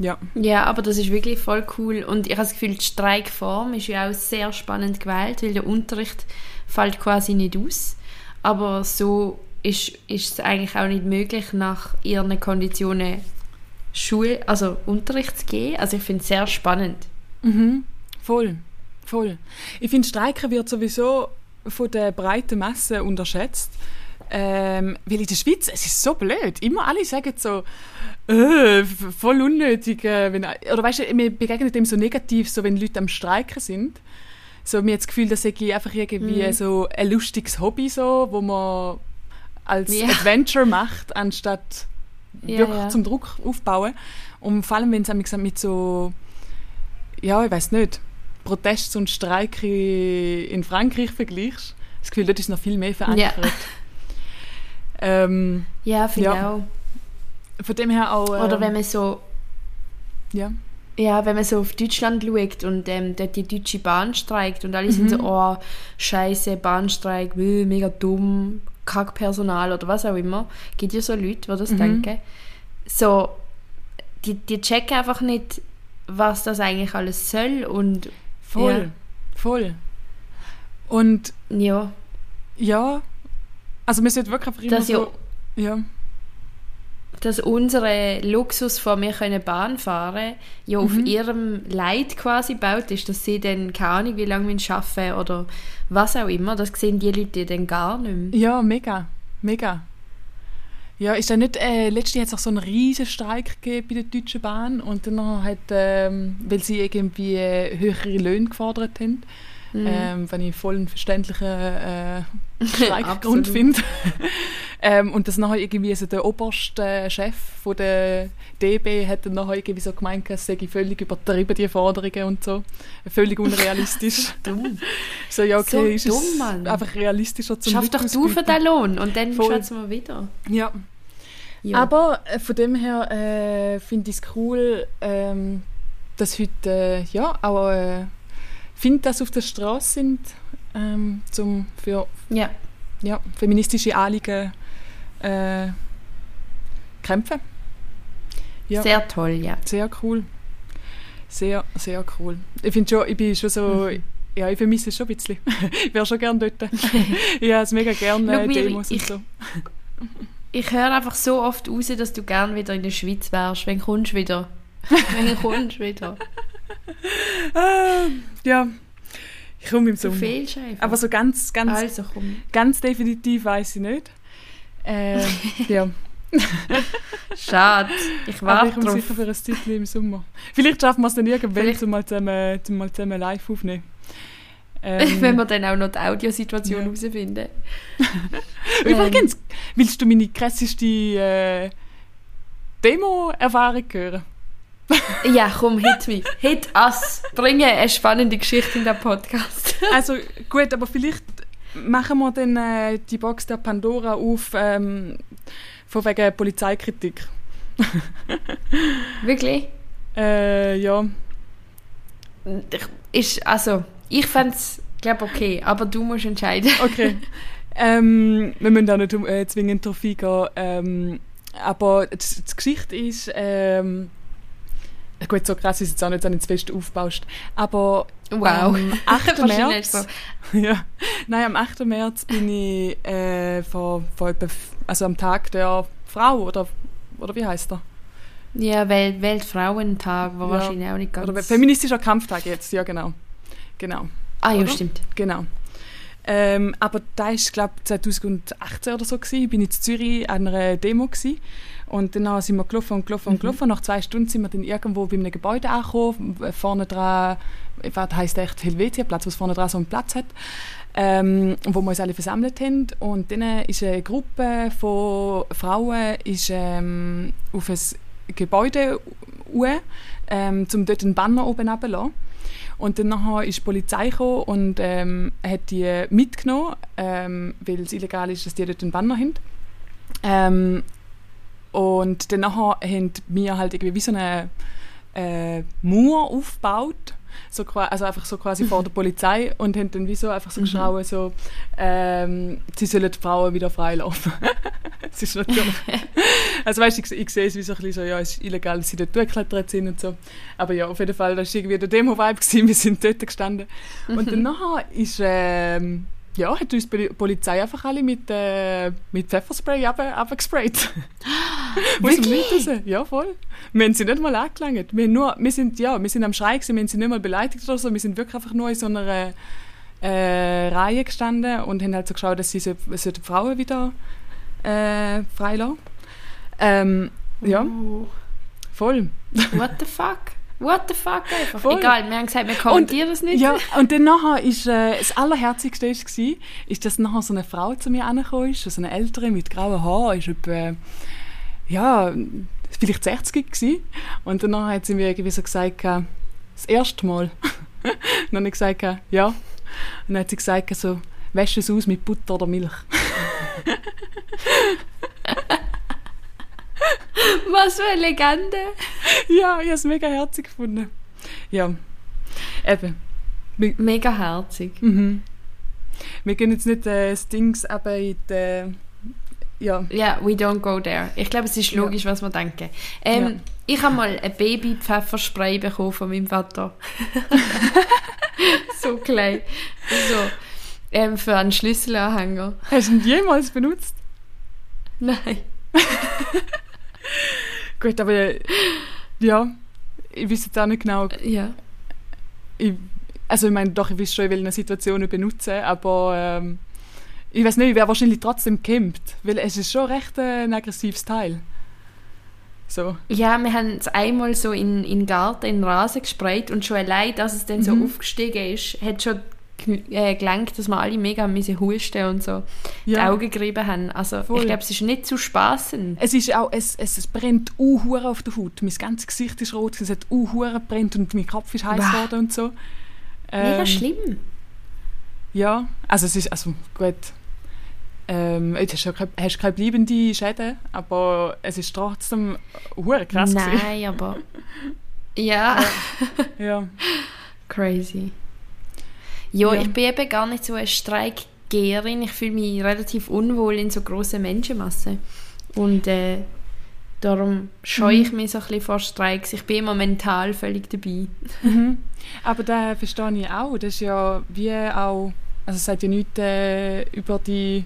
ja. Ja, aber das ist wirklich voll cool. Und ich habe das Gefühl, die Streikform ist ja auch sehr spannend gewählt, weil der Unterricht fällt quasi nicht aus. Aber so ist, ist es eigentlich auch nicht möglich, nach ihren Konditionen Schule, also Unterricht zu geben. Also ich finde es sehr spannend. Mhm. Voll. Voll. Ich finde, Streiken wird sowieso von der breiten Masse unterschätzt. Ähm, weil in der Schweiz, es ist so blöd. Immer alle sagen so, äh, voll unnötig. Äh, wenn, oder weißt du, mir begegnet dem so negativ, so wenn Leute am Streiken sind. So, mir das Gefühl, dass ich einfach irgendwie mhm. so ein lustiges Hobby so, wo man als ja. Adventure macht, anstatt ja, wirklich ja. zum Druck aufbauen. Und vor allem, wenn es mit so, ja, ich weiß nicht, Protests und Streiken in Frankreich vergleichst, das Gefühl, dort ist noch viel mehr verankert. Ja, ähm, ja finde ja. auch. Von dem her auch... Äh, Oder wenn man so... Ja. Ja, wenn man so auf Deutschland schaut und ähm, dort die Deutsche Bahn streikt und alle mhm. sind so, oh, scheiße, Bahnstreik, mega dumm, Kackpersonal oder was auch immer. Gibt ja so Leute, die das mhm. denken. So, die, die checken einfach nicht, was das eigentlich alles soll und... Voll, ja. voll. Und... Ja. Ja, also wir sind wirklich einfach immer dass so... Ja, dass unsere Luxus von wir können Bahn fahren ja mhm. auf ihrem Leid quasi baut ist, dass sie dann keine Ahnung wie lange wir arbeiten oder was auch immer, das sehen die Leute dann gar nicht mehr. Ja, mega, mega. Ja, ist ja nicht, äh, letztlich hat es auch so einen riesen Streik gegeben bei der Deutschen Bahn und dann hat, ähm, weil sie irgendwie äh, höhere Löhne gefordert haben, Mhm. Ähm, wenn ich voll einen verständlichen äh, Streikgrund finde. ähm, und das nachher irgendwie so der oberste Chef von der DB hat dann nachher irgendwie so gemeint, es sei völlig übertrieben, die Forderungen und so. Völlig unrealistisch. dumm. So, ja, okay, so ist dumm, einfach realistischer zum Schaff doch du für den Lohn und dann schwätzen wir wieder. Ja. ja. Aber äh, von dem her äh, finde ich es cool, ähm, dass heute äh, ja, auch äh, finde, dass auf der Straße sind, ähm, zum für ja. Ja, feministische Anliegen äh, kämpfen. Ja. Sehr toll, ja. Sehr cool. Sehr, sehr cool. Ich finde schon, ich bin schon so, mhm. ja, ich vermisse es schon ein bisschen. ich wäre schon gerne dort. ich habe es mega gerne, äh, Demos ich, und so. ich höre einfach so oft raus, dass du gerne wieder in der Schweiz wärst. Wenn kommst du wieder? Wenn kommst du wieder? Ah, ja, ich komme im Sommer. Du fehlst einfach. Aber so ganz, ganz, also ganz definitiv weiß ich nicht. Äh, ja. Schade. Ich warte ich komme sicher für ein Titel im Sommer. Vielleicht schaffen wir es dann irgendwann, zum mal zusammen, zum mal zusammen live aufnehmen. Ähm, Wenn wir dann auch noch die Audiosituation herausfinden. Ja. Übrigens, willst du meine krasseste äh, Demo-Erfahrung hören? ja, komm, hit me. Hit us. Bringe eine spannende Geschichte in den Podcast. also gut, aber vielleicht machen wir dann äh, die Box der Pandora auf ähm, von wegen Polizeikritik. Wirklich? Äh, ja. Ist, also, ich fände es, glaube okay, aber du musst entscheiden. okay. Ähm, wir müssen auch nicht äh, zwingend darauf eingehen. Ähm, aber die, die Geschichte ist, ähm, Gut, so krass ist es jetzt auch nicht, wenn du es fest aufbaust. Aber wow. am 8. März. Ja, nein, am 8. März bin ich äh, vor, vor etwa, also am Tag der Frau oder, oder wie heißt der? Ja, Welt, Weltfrauentag war ja. wahrscheinlich auch nicht ganz. Oder feministischer Kampftag jetzt, ja genau. Genau. Ah ja, oder? stimmt. Genau. Ähm, aber da war, glaube ich, 2018 oder so. Gewesen. Ich war in Zürich an einer Demo. Gewesen. Und dann sind wir gelaufen und gelaufen und mhm. gelaufen. Nach zwei Stunden sind wir dann irgendwo bei einem Gebäude angekommen. Vorne dran, was heisst echt Helvetia-Platz, was vorne dran so einen Platz hat. Ähm, wo wir uns alle versammelt haben. Und dann ist eine Gruppe von Frauen ist, ähm, auf ein Gebäude hoch, ähm, um dort einen Banner oben runterzulassen. Und dann nachher ist die Polizei gekommen und ähm, hat die mitgenommen, ähm, weil es illegal ist, dass die dort einen Banner haben. Ähm, und dann nachher haben wir halt irgendwie wie so eine äh, Mauer aufgebaut, so, also einfach so quasi vor der Polizei und haben dann wie so einfach so mhm. geschrauen, so, ähm, sie sollen die Frauen wieder freilaufen. das ist natürlich... also weißt du, ich, ich sehe es wie so ein bisschen so, ja, es ist illegal, dass sie dort durchgeklettert sind und so. Aber ja, auf jeden Fall, das war irgendwie der Demo-Vibe, wir sind dort gestanden. Und dann nachher ist... Ähm, ja, hat uns die Polizei einfach alle mit, äh, mit Pfefferspray abgesprayt. Wirklich? Ja, voll. Wir haben sie nicht mal angelangt. Wir, nur, wir, sind, ja, wir sind am Schreien, wir haben sie nicht mal beleidigt oder so. Wir sind wirklich einfach nur in so einer äh, Reihe gestanden und haben halt so geschaut, dass sie so, so die Frauen wieder äh, freilassen. Ähm, ja, Oh. voll. What the fuck? What the fuck einfach. Voll. Egal, wir haben gesagt, wir kommentieren es nicht. Ja, und dann nachher ist äh, das Allerherzigste ist, war, ist, dass nachher so eine Frau zu mir angekommen ist, so eine ältere mit grauen Haaren, ist etwa, ja, vielleicht 60 gewesen. Und dann nachher hat sie mir irgendwie so gesagt, äh, das erste Mal. dann habe ich gesagt, äh, ja. Und dann hat sie gesagt, so, wäsch es aus mit Butter oder Milch. Was für eine Legende. ja, ich habe es mega herzig gefunden. Ja, eben. Mega herzig. Mhm. Wir gehen jetzt nicht äh, das Dings eben in die, ja, Ja, we don't go there. Ich glaube, es ist Ja. logisch, was wir denken. Ähm, Ja. Ich habe mal ein Baby-Pfefferspray bekommen von meinem Vater. so klein. So. Ähm, für einen Schlüsselanhänger. Hast du ihn jemals benutzt? Nein. Gut, aber ja, ich weiß jetzt auch nicht genau. Ja. Ich, also ich meine, doch, ich weiß schon, in welchen Situationen benutzen, aber ähm, ich weiß nicht, ich wäre wahrscheinlich trotzdem gecampt, weil es ist schon recht äh, ein aggressives Teil. So. Ja, wir haben es einmal so in, in den Garten, in den Rasen gesprayt und schon allein, dass es dann so Mhm. aufgestiegen ist, hat schon äh, gelangt, dass wir alle mega müssen husten und so die Ja. Augen gerieben haben. Also Voll. ich glaube, es ist nicht zu spaßen. Es ist auch, es, es, es brennt uh auf der Haut. Mein ganzes Gesicht ist rot, es hat uh gebrannt und mein Kopf ist heiß geworden und so. Mega Ähm, schlimm. Ja, also es ist, also gut, ähm, jetzt hast du ja keine, hast keine bleibenden Schäden, aber es ist trotzdem hure krass gewesen. Nein, aber... Ja, Ja. crazy. Ja, Ja. ich bin eben gar nicht so eine Streikgeherin. Ich fühle mich relativ unwohl in so grossen Menschenmassen. Und äh, darum scheue Mhm. ich mich so ein bisschen vor Streiks. Ich bin immer mental völlig dabei. Mhm. Aber da verstehe ich auch, das ist ja wie auch, also es sagt ja nichts äh, über die,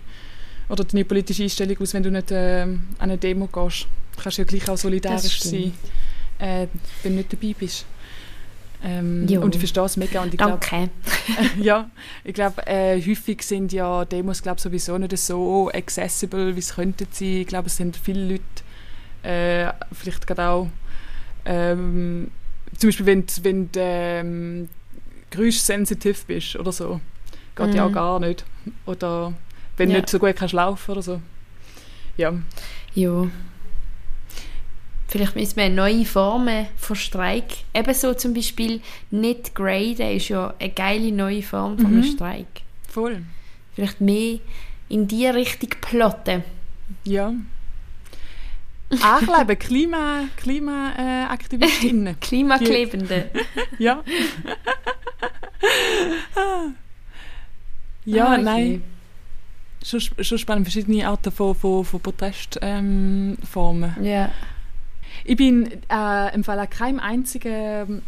oder deine politische Einstellung aus, wenn du nicht äh, an eine Demo gehst. Du kannst ja gleich auch solidarisch sein, äh, wenn du nicht dabei bist. Ähm, und ich verstehe es mega und ich glaube, Danke. ja, ich glaube, äh, häufig sind ja Demos glaub, sowieso nicht so accessible, wie es könnten sein. Ich glaube, es sind viele Leute, äh, vielleicht gerade auch, ähm, zum Beispiel, wenn, du- wenn du ähm, geräuschsensitiv bist oder so, geht ja auch Mhm. gar nicht. Oder wenn du Ja. nicht so gut kannst laufen oder so. Ja, Ja. Vielleicht müssen wir neue Formen von Streik. Ebenso zum Beispiel nicht graden ist ja eine geile neue Form von einem Mhm. Streik. voll. Vielleicht mehr in die Richtung plotten. Ja. Ankleben, Klima, Klimaaktivistinnen. Klimaklebende. ja. ja, Ah, nein. Schon, schon spannend, verschiedene Arten von, von, von Protestformen. Ähm. Ja. ich bin äh, im Fall an keinem einzigen ähm,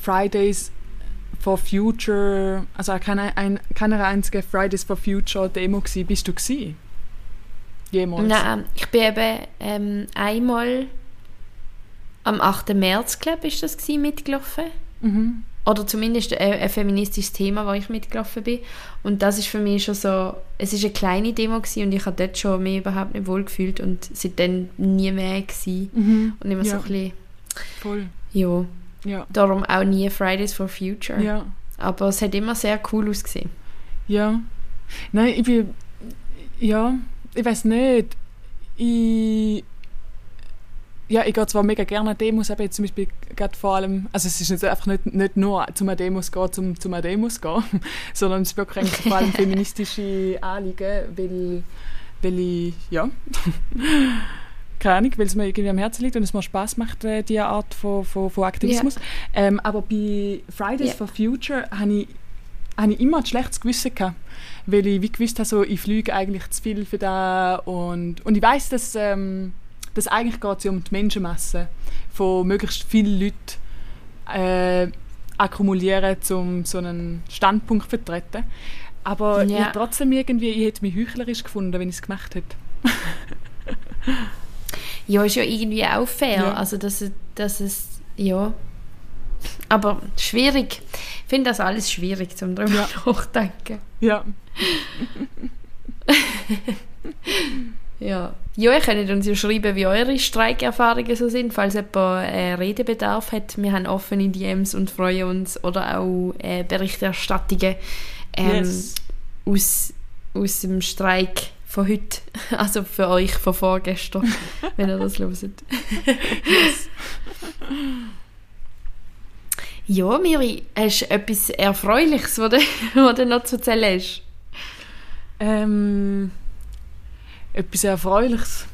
Fridays for Future, also an keiner, ein, keiner einzigen Fridays for Future Demo gsi. Bist du gsi? Jemals? Nein, ich bin eben ähm, einmal am 8. März, glaube ich, ist das gewesen, mitgelaufen. Mhm. Oder zumindest ein, ein feministisches Thema, wo ich mitgelaufen bin. Und das ist für mich schon so, es ist eine kleine Demo und ich habe dort schon mich überhaupt nicht wohl gefühlt und seitdem nie mehr gewesen. Mhm. Und immer so Ja. ein bisschen, Voll. ja, Ja. darum auch nie Fridays for Future. Ja. Aber es hat immer sehr cool ausgesehen. Ja. Nein, ich bin. Ja, ich weiß nicht. Ich. Ja, ich gehe zwar mega gerne an Demos, aber jetzt zum Beispiel gerade vor allem, also es ist jetzt einfach nicht, nicht nur zum Demos gehen, zum, zum Demos gehen, sondern es ist wirklich eigentlich vor allem feministische Anliegen, weil, weil ich, ja, keine Ahnung, weil es mir irgendwie am Herzen liegt und es mir Spaß macht, äh, diese Art von, von, von Aktivismus. Ähm, aber bei Fridays Ja. for Future habe ich, habe ich immer ein schlechtes Gewissen gehabt, weil ich wie gewusst habe, so, ich fliege eigentlich zu viel für da und, und ich weiß, dass, ähm, dass eigentlich geht es ja um die Menschenmasse von möglichst vielen Leuten äh, akkumulieren, um so einen Standpunkt zu vertreten. Aber ich Ja. habe trotzdem irgendwie, ich hätte mich heuchlerisch gefunden, wenn ich es gemacht hätte. Ja, ist ja irgendwie auch fair. Ja. Also, dass, es- dass es, ja. Aber schwierig. Ich finde das alles schwierig, zum drüber Ja. nachdenken. Ja. Ja. Ja, ihr könnt uns ja schreiben, wie eure Streikerfahrungen so sind, falls jemand äh, Redebedarf hat. Wir haben offene DMs und freuen uns oder auch äh, Berichterstattungen ähm, yes. aus, aus dem Streik von heute. Also für euch von vorgestern, wenn ihr das hört. yes. Ja, Miri, hast du etwas Erfreuliches, was du, was du noch zu erzählen hast? Ähm, etwas Erfreuliches.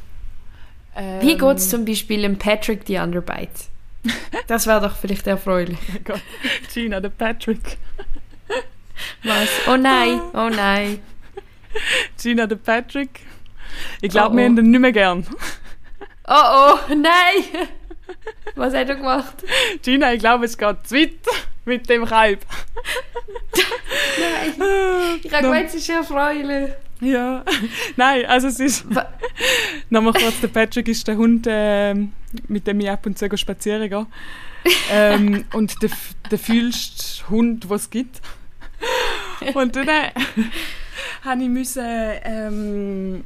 Ähm, Wie geht es zum Beispiel dem Patrick die Underbite? Das wäre doch vielleicht erfreulich. Gina, der Patrick. Was? Oh nein, oh nein. Gina, der Patrick. Ich glaube, oh, oh. wir haben ihn nicht mehr gern. Oh oh, nein! Was hat er gemacht? Gina, ich glaube, es geht zu weit mit dem Kalb. Nein, ich habe gemeint, es ist erfreulich. Ja, nein, also es ist... Nochmal kurz, der Patrick ist der Hund, äh, mit dem ich ab und zu spazieren gehe. ähm, und der, der fühlste Hund, den es gibt. Und dann äh, habe ich müssen, ähm,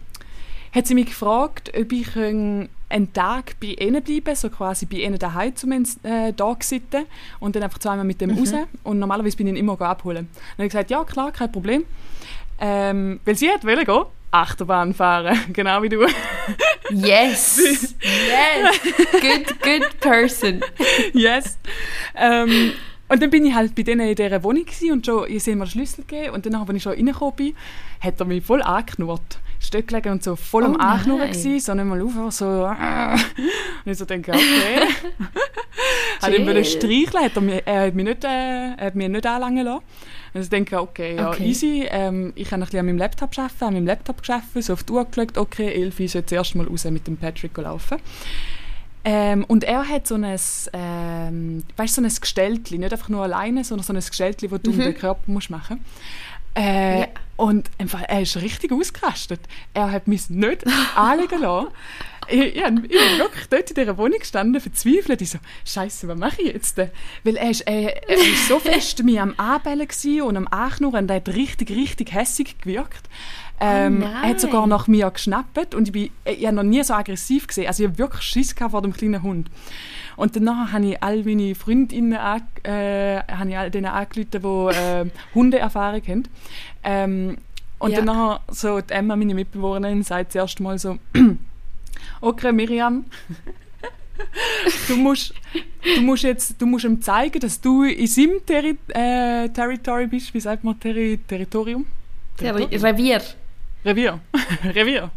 hat sie mich gefragt, ob ich einen Tag bei ihnen bleiben, so quasi bei ihnen daheim zum äh, Tag sitzen und dann einfach zweimal mit dem mhm. raus. Und normalerweise bin ich ihn immer abholen. Dann habe ich gesagt, ja klar, kein Problem. Ähm, weil sie hat wollen gehen, Achterbahn fahren, genau wie du. Yes! yes! Good, good person. yes. Ähm, und dann bin ich halt bei denen in dieser Wohnung und schon, ich sehe mir den Schlüssel gegeben und dann, als ich schon reingekommen bin, hat er mich voll angeknurrt. Stück gelegen und so voll am oh, Anknurren gewesen, so nicht mal auf, so äh. und ich so denke, okay. hat ihn wollen streicheln, hat er, mich, er hat mich nicht, äh, hat mich nicht anlangen lassen. Und ich denke, okay, ja, okay. easy. Ähm, ich kann ein bisschen an meinem Laptop arbeiten, an meinem Laptop gearbeitet, so auf die Uhr geschaut, okay, Elfi soll zuerst mal raus mit dem Patrick laufen. Ähm, und er hat so ein, ähm, weißt, so ein Gestelltli, nicht einfach nur alleine, sondern so ein Gestelltli, das du mhm. um den Körper musst machen musst. Äh, ja. Und einfach, er ist richtig ausgerastet. Er hat mich nicht anlegen lassen ich, ich, ich bin wirklich dort in dieser Wohnung gestanden, verzweifelt. Ich so, Scheiße, was mache ich jetzt? Weil er ist, er, er ist so fest mir am Anbellen und am Anknurren und er hat richtig, richtig hässig gewirkt. Ähm, oh er hat sogar nach mir geschnappt und ich, bin, ich habe noch nie so aggressiv gesehen. Also ich habe wirklich Schiss vor dem kleinen Hund. Und danach habe ich all meine Freundinnen an, äh, habe ich all denen angerufen, die äh, Hundeerfahrung haben. Ähm, und ja. danach so die Emma, meine Mitbewohnerin, sagt das erste Mal so, okay, Miriam, du musst, du musst jetzt, du musst ihm zeigen, dass du in seinem Terri äh, Territory bist. Wie sagt man Terri Territorium? Territorium? Revier. Revier. Revier.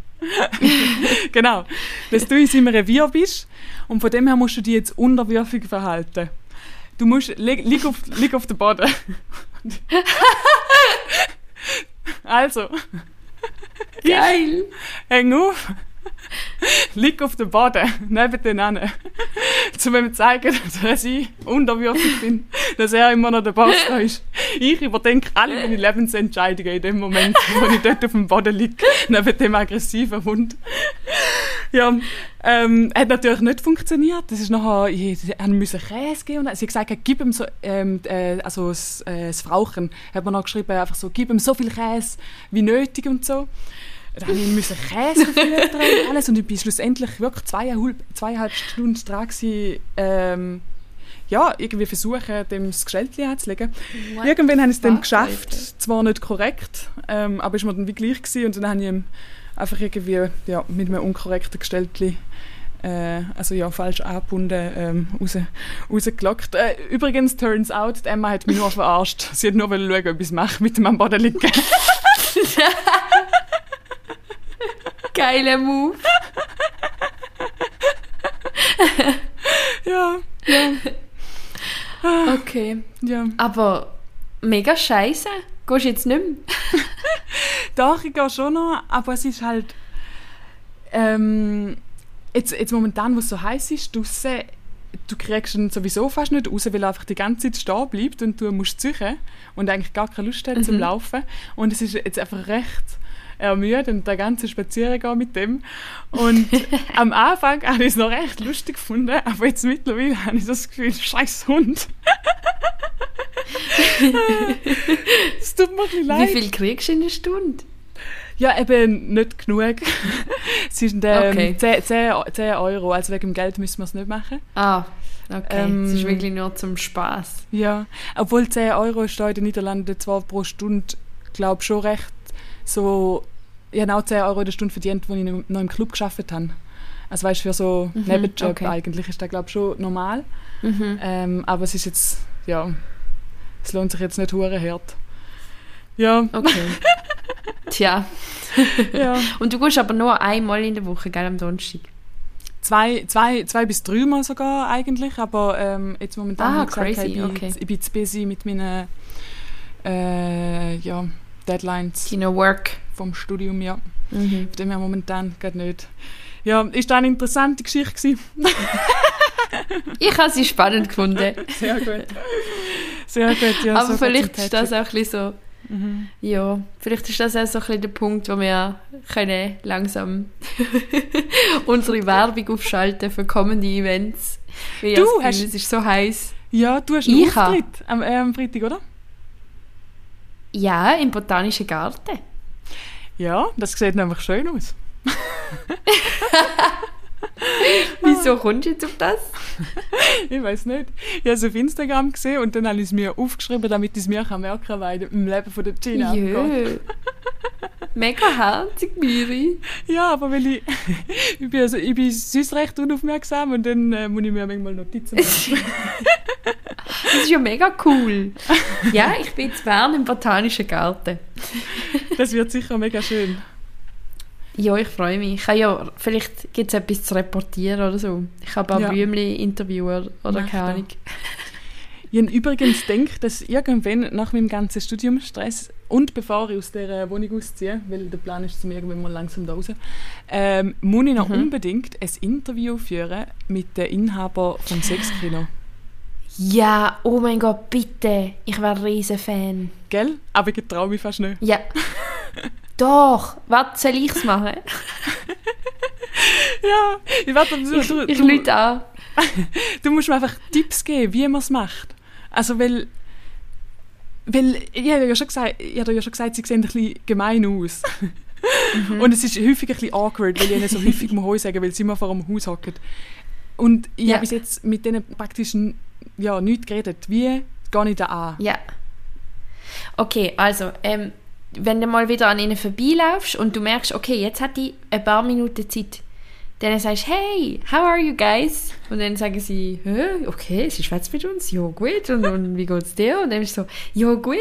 genau. Dass du in seinem Revier bist und von dem her musst du dich jetzt unterwürfig verhalten. Du musst, leg, leg, auf, auf den Boden. also. Geil. Häng auf. lieg auf dem Boden, neben den anderen, um ihm zu zeigen, dass ich unterwürfig bin, dass er immer noch der Boss ist. Ich überdenke alle meine Lebensentscheidungen in dem Moment, wo ich dort auf dem Boden liege, neben dem aggressiven Hund. Ja, ähm, hat natürlich nicht funktioniert. Das ist nachher, ich, ich musste Käse geben. Und sie hat gesagt, gib ihm so, ähm, äh, also das, äh, das Frauchen, hat man noch geschrieben, einfach so, gib ihm so viel Käse wie nötig und so. Dann musste ich Käse füttern und alles und ich bin schlussendlich wirklich zweieinhalb, zweieinhalb Stunden dran gewesen, ähm, ja, irgendwie versuchen, dem das Gestelltchen anzulegen. What Irgendwann habe ich es dann geschafft, zwar nicht korrekt, ähm, aber es war mir dann wie gleich gewesen und dann habe ich ihm einfach irgendwie ja, mit einem unkorrekten Gestelltchen äh, also ja, falsch angebunden, ähm, raus, rausgelockt. Äh, übrigens, turns out, Emma hat mich nur verarscht. Sie hat nur schauen, ob ich es mache, mit dem am Boden liegen. Geiler Move. ja, ja. Okay. Ja. Aber mega scheiße. Gehst du jetzt nicht mehr? Doch, ich gehe schon noch, aber es ist halt. Ähm, jetzt, jetzt momentan, wo es so heiß ist, draussen, du kriegst ihn sowieso fast nicht raus, weil er einfach die ganze Zeit stehen bleibt und du musst suchen und eigentlich gar keine Lust hat mhm. zum Laufen. Und es ist jetzt einfach recht ermüdend, der ganze Spaziergang mit dem. Und am Anfang habe ich es noch recht lustig gefunden, aber jetzt mittlerweile habe ich das Gefühl, scheiß Hund. Es tut mir ein leid. Wie viel kriegst du in einer Stunde? Ja, eben nicht genug. es sind ähm, okay. 10, 10, 10 Euro, also wegen dem Geld müssen wir es nicht machen. Ah, okay. Ähm, es ist wirklich nur zum Spaß. Ja, obwohl 10 Euro ist da in den Niederlanden zwar pro Stunde, glaube ich, schon recht so... Ich habe auch 10 Euro in der Stunde verdient, als ich noch im Club gearbeitet habe. Also weißt für so mhm, Nebenjob okay. eigentlich ist das, glaube ich, schon normal. Mhm. Ähm, aber es ist jetzt, ja, es lohnt sich jetzt nicht hure hart. Ja. Okay. Tja. ja. Und du gehst aber nur einmal in der Woche, gell, am Donnerstag? Zwei, zwei, zwei bis dreimal sogar eigentlich, aber ähm, jetzt momentan ah, crazy. Gesagt, ich, bin, okay. ich bin zu busy mit meinen äh, ja, Deadlines. Kino Work. Vom Studium, ja. Mhm. Von dem her momentan geht nicht. Ja, ist das eine interessante Geschichte ich habe sie spannend gefunden. Sehr gut. Sehr gut, ja. Aber so vielleicht ist das auch ein bisschen so Mhm. Ja, vielleicht ist das auch so ein bisschen der Punkt, wo wir können langsam unsere Werbung aufschalten für kommende Events. Weil du hast, es ist so heiß. Ja, du hast einen ich Auftritt am, äh, am Freitag, oder? Ja, im Botanischen Garten. Ja, das sieht nämlich schön aus. Wieso kommst du jetzt auf das? ich weiß nicht. Ich habe es auf Instagram gesehen und dann habe ich es mir aufgeschrieben, damit ich es mir merken kann, weil im Leben von der Gina Jö. Mega herzig, Miri. Ja, aber weil ich, ich bin, also, ich bin süß recht unaufmerksam und dann äh, muss ich mir manchmal Notizen machen. das ist ja mega cool. Ja, ich bin jetzt Bern im Botanischen Garten. das wird sicher mega schön. Ja, ich freue mich. Ich ja, vielleicht gibt es etwas zu reportieren oder so. Ich habe auch ja. Blümli-Interviewer oder Mach keine Ahnung. Ich habe übrigens gedacht, dass irgendwann nach meinem ganzen Studiumstress und bevor ich aus dieser Wohnung ausziehe, weil der Plan ist, zum irgendwann mal langsam da raus, ähm, muss ich noch mhm. unbedingt ein Interview führen mit dem Inhaber vom Sexkino. Ja, oh mein Gott, bitte. Ich wäre ein riesen Fan. Gell? Aber ich traue mich fast nicht. Ja. Doch, was soll ich es machen? ja, ich warte, du, du, ich, ich an. du musst mir einfach Tipps geben, wie man es macht. Also, weil, weil ich habe ja schon gesagt, ich habe ja schon gesagt, sie sehen ein bisschen gemein aus. Mhm. Und es ist häufig ein bisschen awkward, weil ich ihnen so häufig muss sagen, weil sie immer vor dem Haus hocken. Und ich ja. habe bis jetzt mit denen praktisch ja, nichts geredet. Wie gehe ich da an? Ja. Okay, also, ähm, wenn du mal wieder an ihnen vorbeilaufst und du merkst, okay, jetzt hat die ein paar Minuten Zeit, dann sagst du, hey, how are you guys? Und dann sagen sie, okay, sie schwätzt mit uns, ja gut, und, und wie geht's dir? Und dann ist so, ja gut,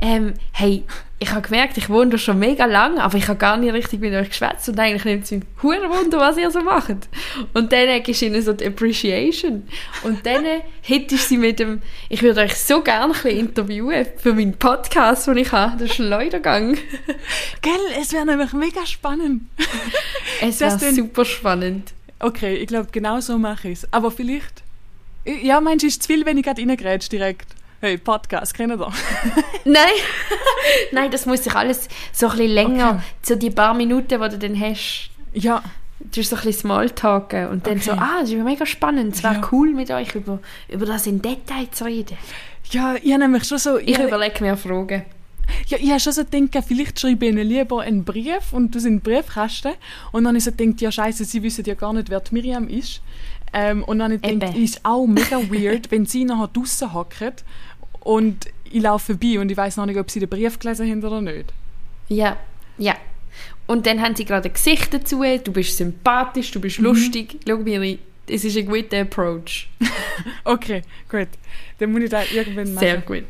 ähm, hey, ich habe gemerkt, ich wohne da schon mega lang, aber ich habe gar nicht richtig mit euch geschwätzt und eigentlich nimmt es mich hure Wunder, was ihr so macht. Und dann du ihnen so die Appreciation. Und dann hättest sie mit dem, ich würde euch so gerne ein interviewen für meinen Podcast, den ich habe, das ist ein Leutergang. Gell, es wäre nämlich mega spannend. Es wäre super spannend. Okay, ich glaube, genau so mache ich es. Aber vielleicht, ja, meinst du, ist es zu viel, wenn ich gerade reingrätsch direkt? Hey, Podcast, kennen ihr Nein, nein, das muss sich alles so ein bisschen länger, okay. so die paar Minuten, die du dann hast. Ja. Du hast so ein bisschen Smalltalken und dann okay. so, ah, das ist mega spannend, es wäre ja. cool mit euch über, über das in Detail zu reden. Ja, ich habe nämlich schon so... Ich, ich überlege mir Fragen. Ja, ich habe schon so gedacht, vielleicht schreibe ich ihnen lieber einen Brief und du sind Briefkasten. Und dann habe ich so gedacht, ja scheiße, sie wissen ja gar nicht, wer die Miriam ist. Ähm, und dann habe ich gedacht, ist auch mega weird, wenn sie nachher draussen hocken und ich laufe vorbei und ich weiß noch nicht, ob sie den Brief gelesen haben oder nicht. Ja, ja. Und dann haben sie gerade ein Gesicht dazu, du bist sympathisch, du bist mhm. lustig. Schau mir, es ist ein guter Approach. okay, gut. Dann muss ich da irgendwann machen. Sehr gut.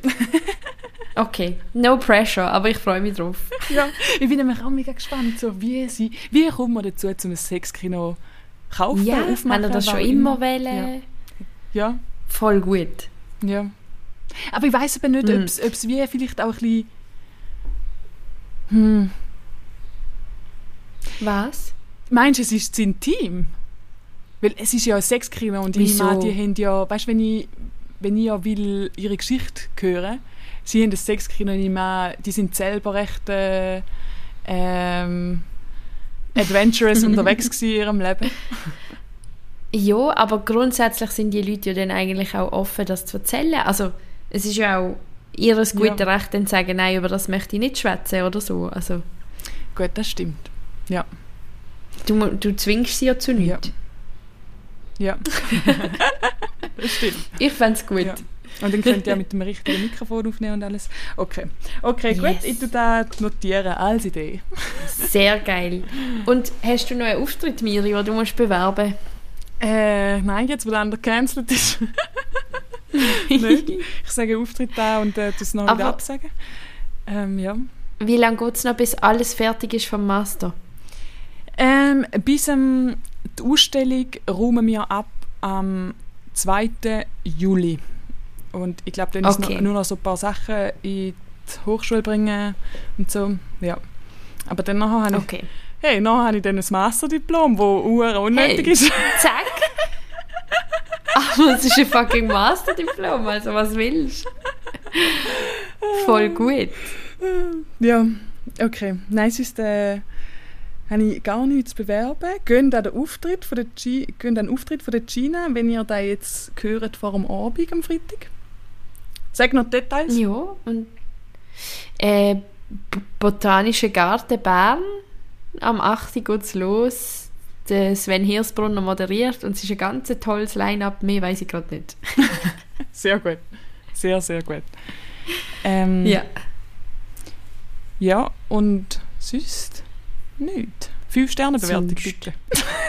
Okay, no pressure, aber ich freue mich drauf. ja, ich bin nämlich auch mega gespannt, so wie, sie, wie kommt man dazu, zum Sexkino kaufen, ja, aufmachen? Ja, das schon immer wollen. Ja. ja. Voll gut. Ja. Aber ich weiß aber nicht, mhm. ob es wie vielleicht auch ein bisschen... Hm. Was? Meinst du, es ist zu intim? Weil es ist ja ein Sexkino und Wieso? ich die haben ja, weißt du, wenn ich, wenn ich ja will ihre Geschichte hören, sie haben das Sexkino nicht mehr, die sind selber recht äh, ähm, adventurous unterwegs in ihrem Leben. Ja, aber grundsätzlich sind die Leute ja dann eigentlich auch offen, das zu erzählen. Also es ist ja auch ihres guten ja. Recht, dann zu sagen, nein, über das möchte ich nicht schwätzen oder so. Also. gut, das stimmt. Ja. Du, du zwingst sie ja zu nichts. Ja. ja. das stimmt. Ich fände es gut. Ja. Und dann könnt ihr mit dem richtigen Mikrofon aufnehmen und alles. Okay. Okay, gut. Yes. Ich tue das notieren als Idee. Sehr geil. Und hast du noch einen Auftritt, Miri, den du musst bewerben äh, nein, jetzt, weil einer gecancelt ist. Nicht. Ich sage Auftritt da und äh, das noch wieder absagen. Ähm, ja. Wie lange geht es noch, bis alles fertig ist vom Master? Ähm, bis ähm, die Ausstellung räumen wir ab am 2. Juli. Und ich glaube, dann okay. ist noch, nur noch so ein paar Sachen in die Hochschule bringen und so. Ja. Aber dann nachher habe okay. ich, hey, nachher habe ich dann ein Masterdiplom, das unnötig hey, ist. Zack! Es ist ein fucking Masterdiplom, also was willst du? Voll gut. Ja, okay. Nein, sonst äh, habe ich gar nichts zu bewerben. Geht an den Auftritt von der, G geht an den Auftritt von der Gina, wenn ihr da jetzt hört vor dem Abend am Freitag. Sag noch Details. Ja, und äh, Botanische Garten Bern. Am 8. geht es los. Der Sven Hirsbrunner moderiert und es ist ein ganz tolles Line-Up. Mehr weiß ich gerade nicht. sehr gut. Sehr, sehr gut. Ähm, ja. Ja, und sonst nichts. Fünf Sterne Bewertung, bitte.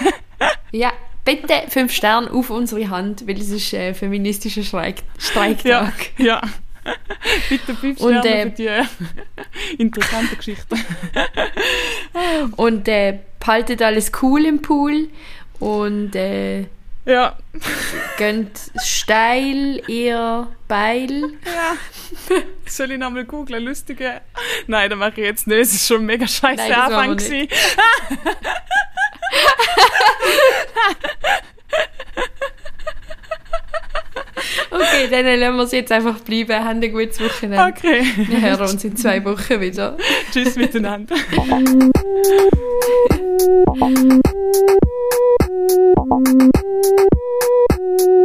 ja, bitte fünf Sterne auf unsere Hand, weil es ist äh, feministischer Streik Streiktag. Ja, ja. bitte fünf Sterne und, äh, für die äh, interessante Geschichte. und äh, behaltet alles cool im Pool und äh, ja. Gönnt steil ihr Beil. Ja. Soll ich nochmal googeln? Lustige. Nein, das mache ich jetzt nicht. Es ist schon ein mega scheiße Nein, Anfang. Okay, dann lassen wir es jetzt einfach bleiben. Haben ein gutes Wochenende. Okay. Wir hören uns in zwei Wochen wieder. Tschüss miteinander.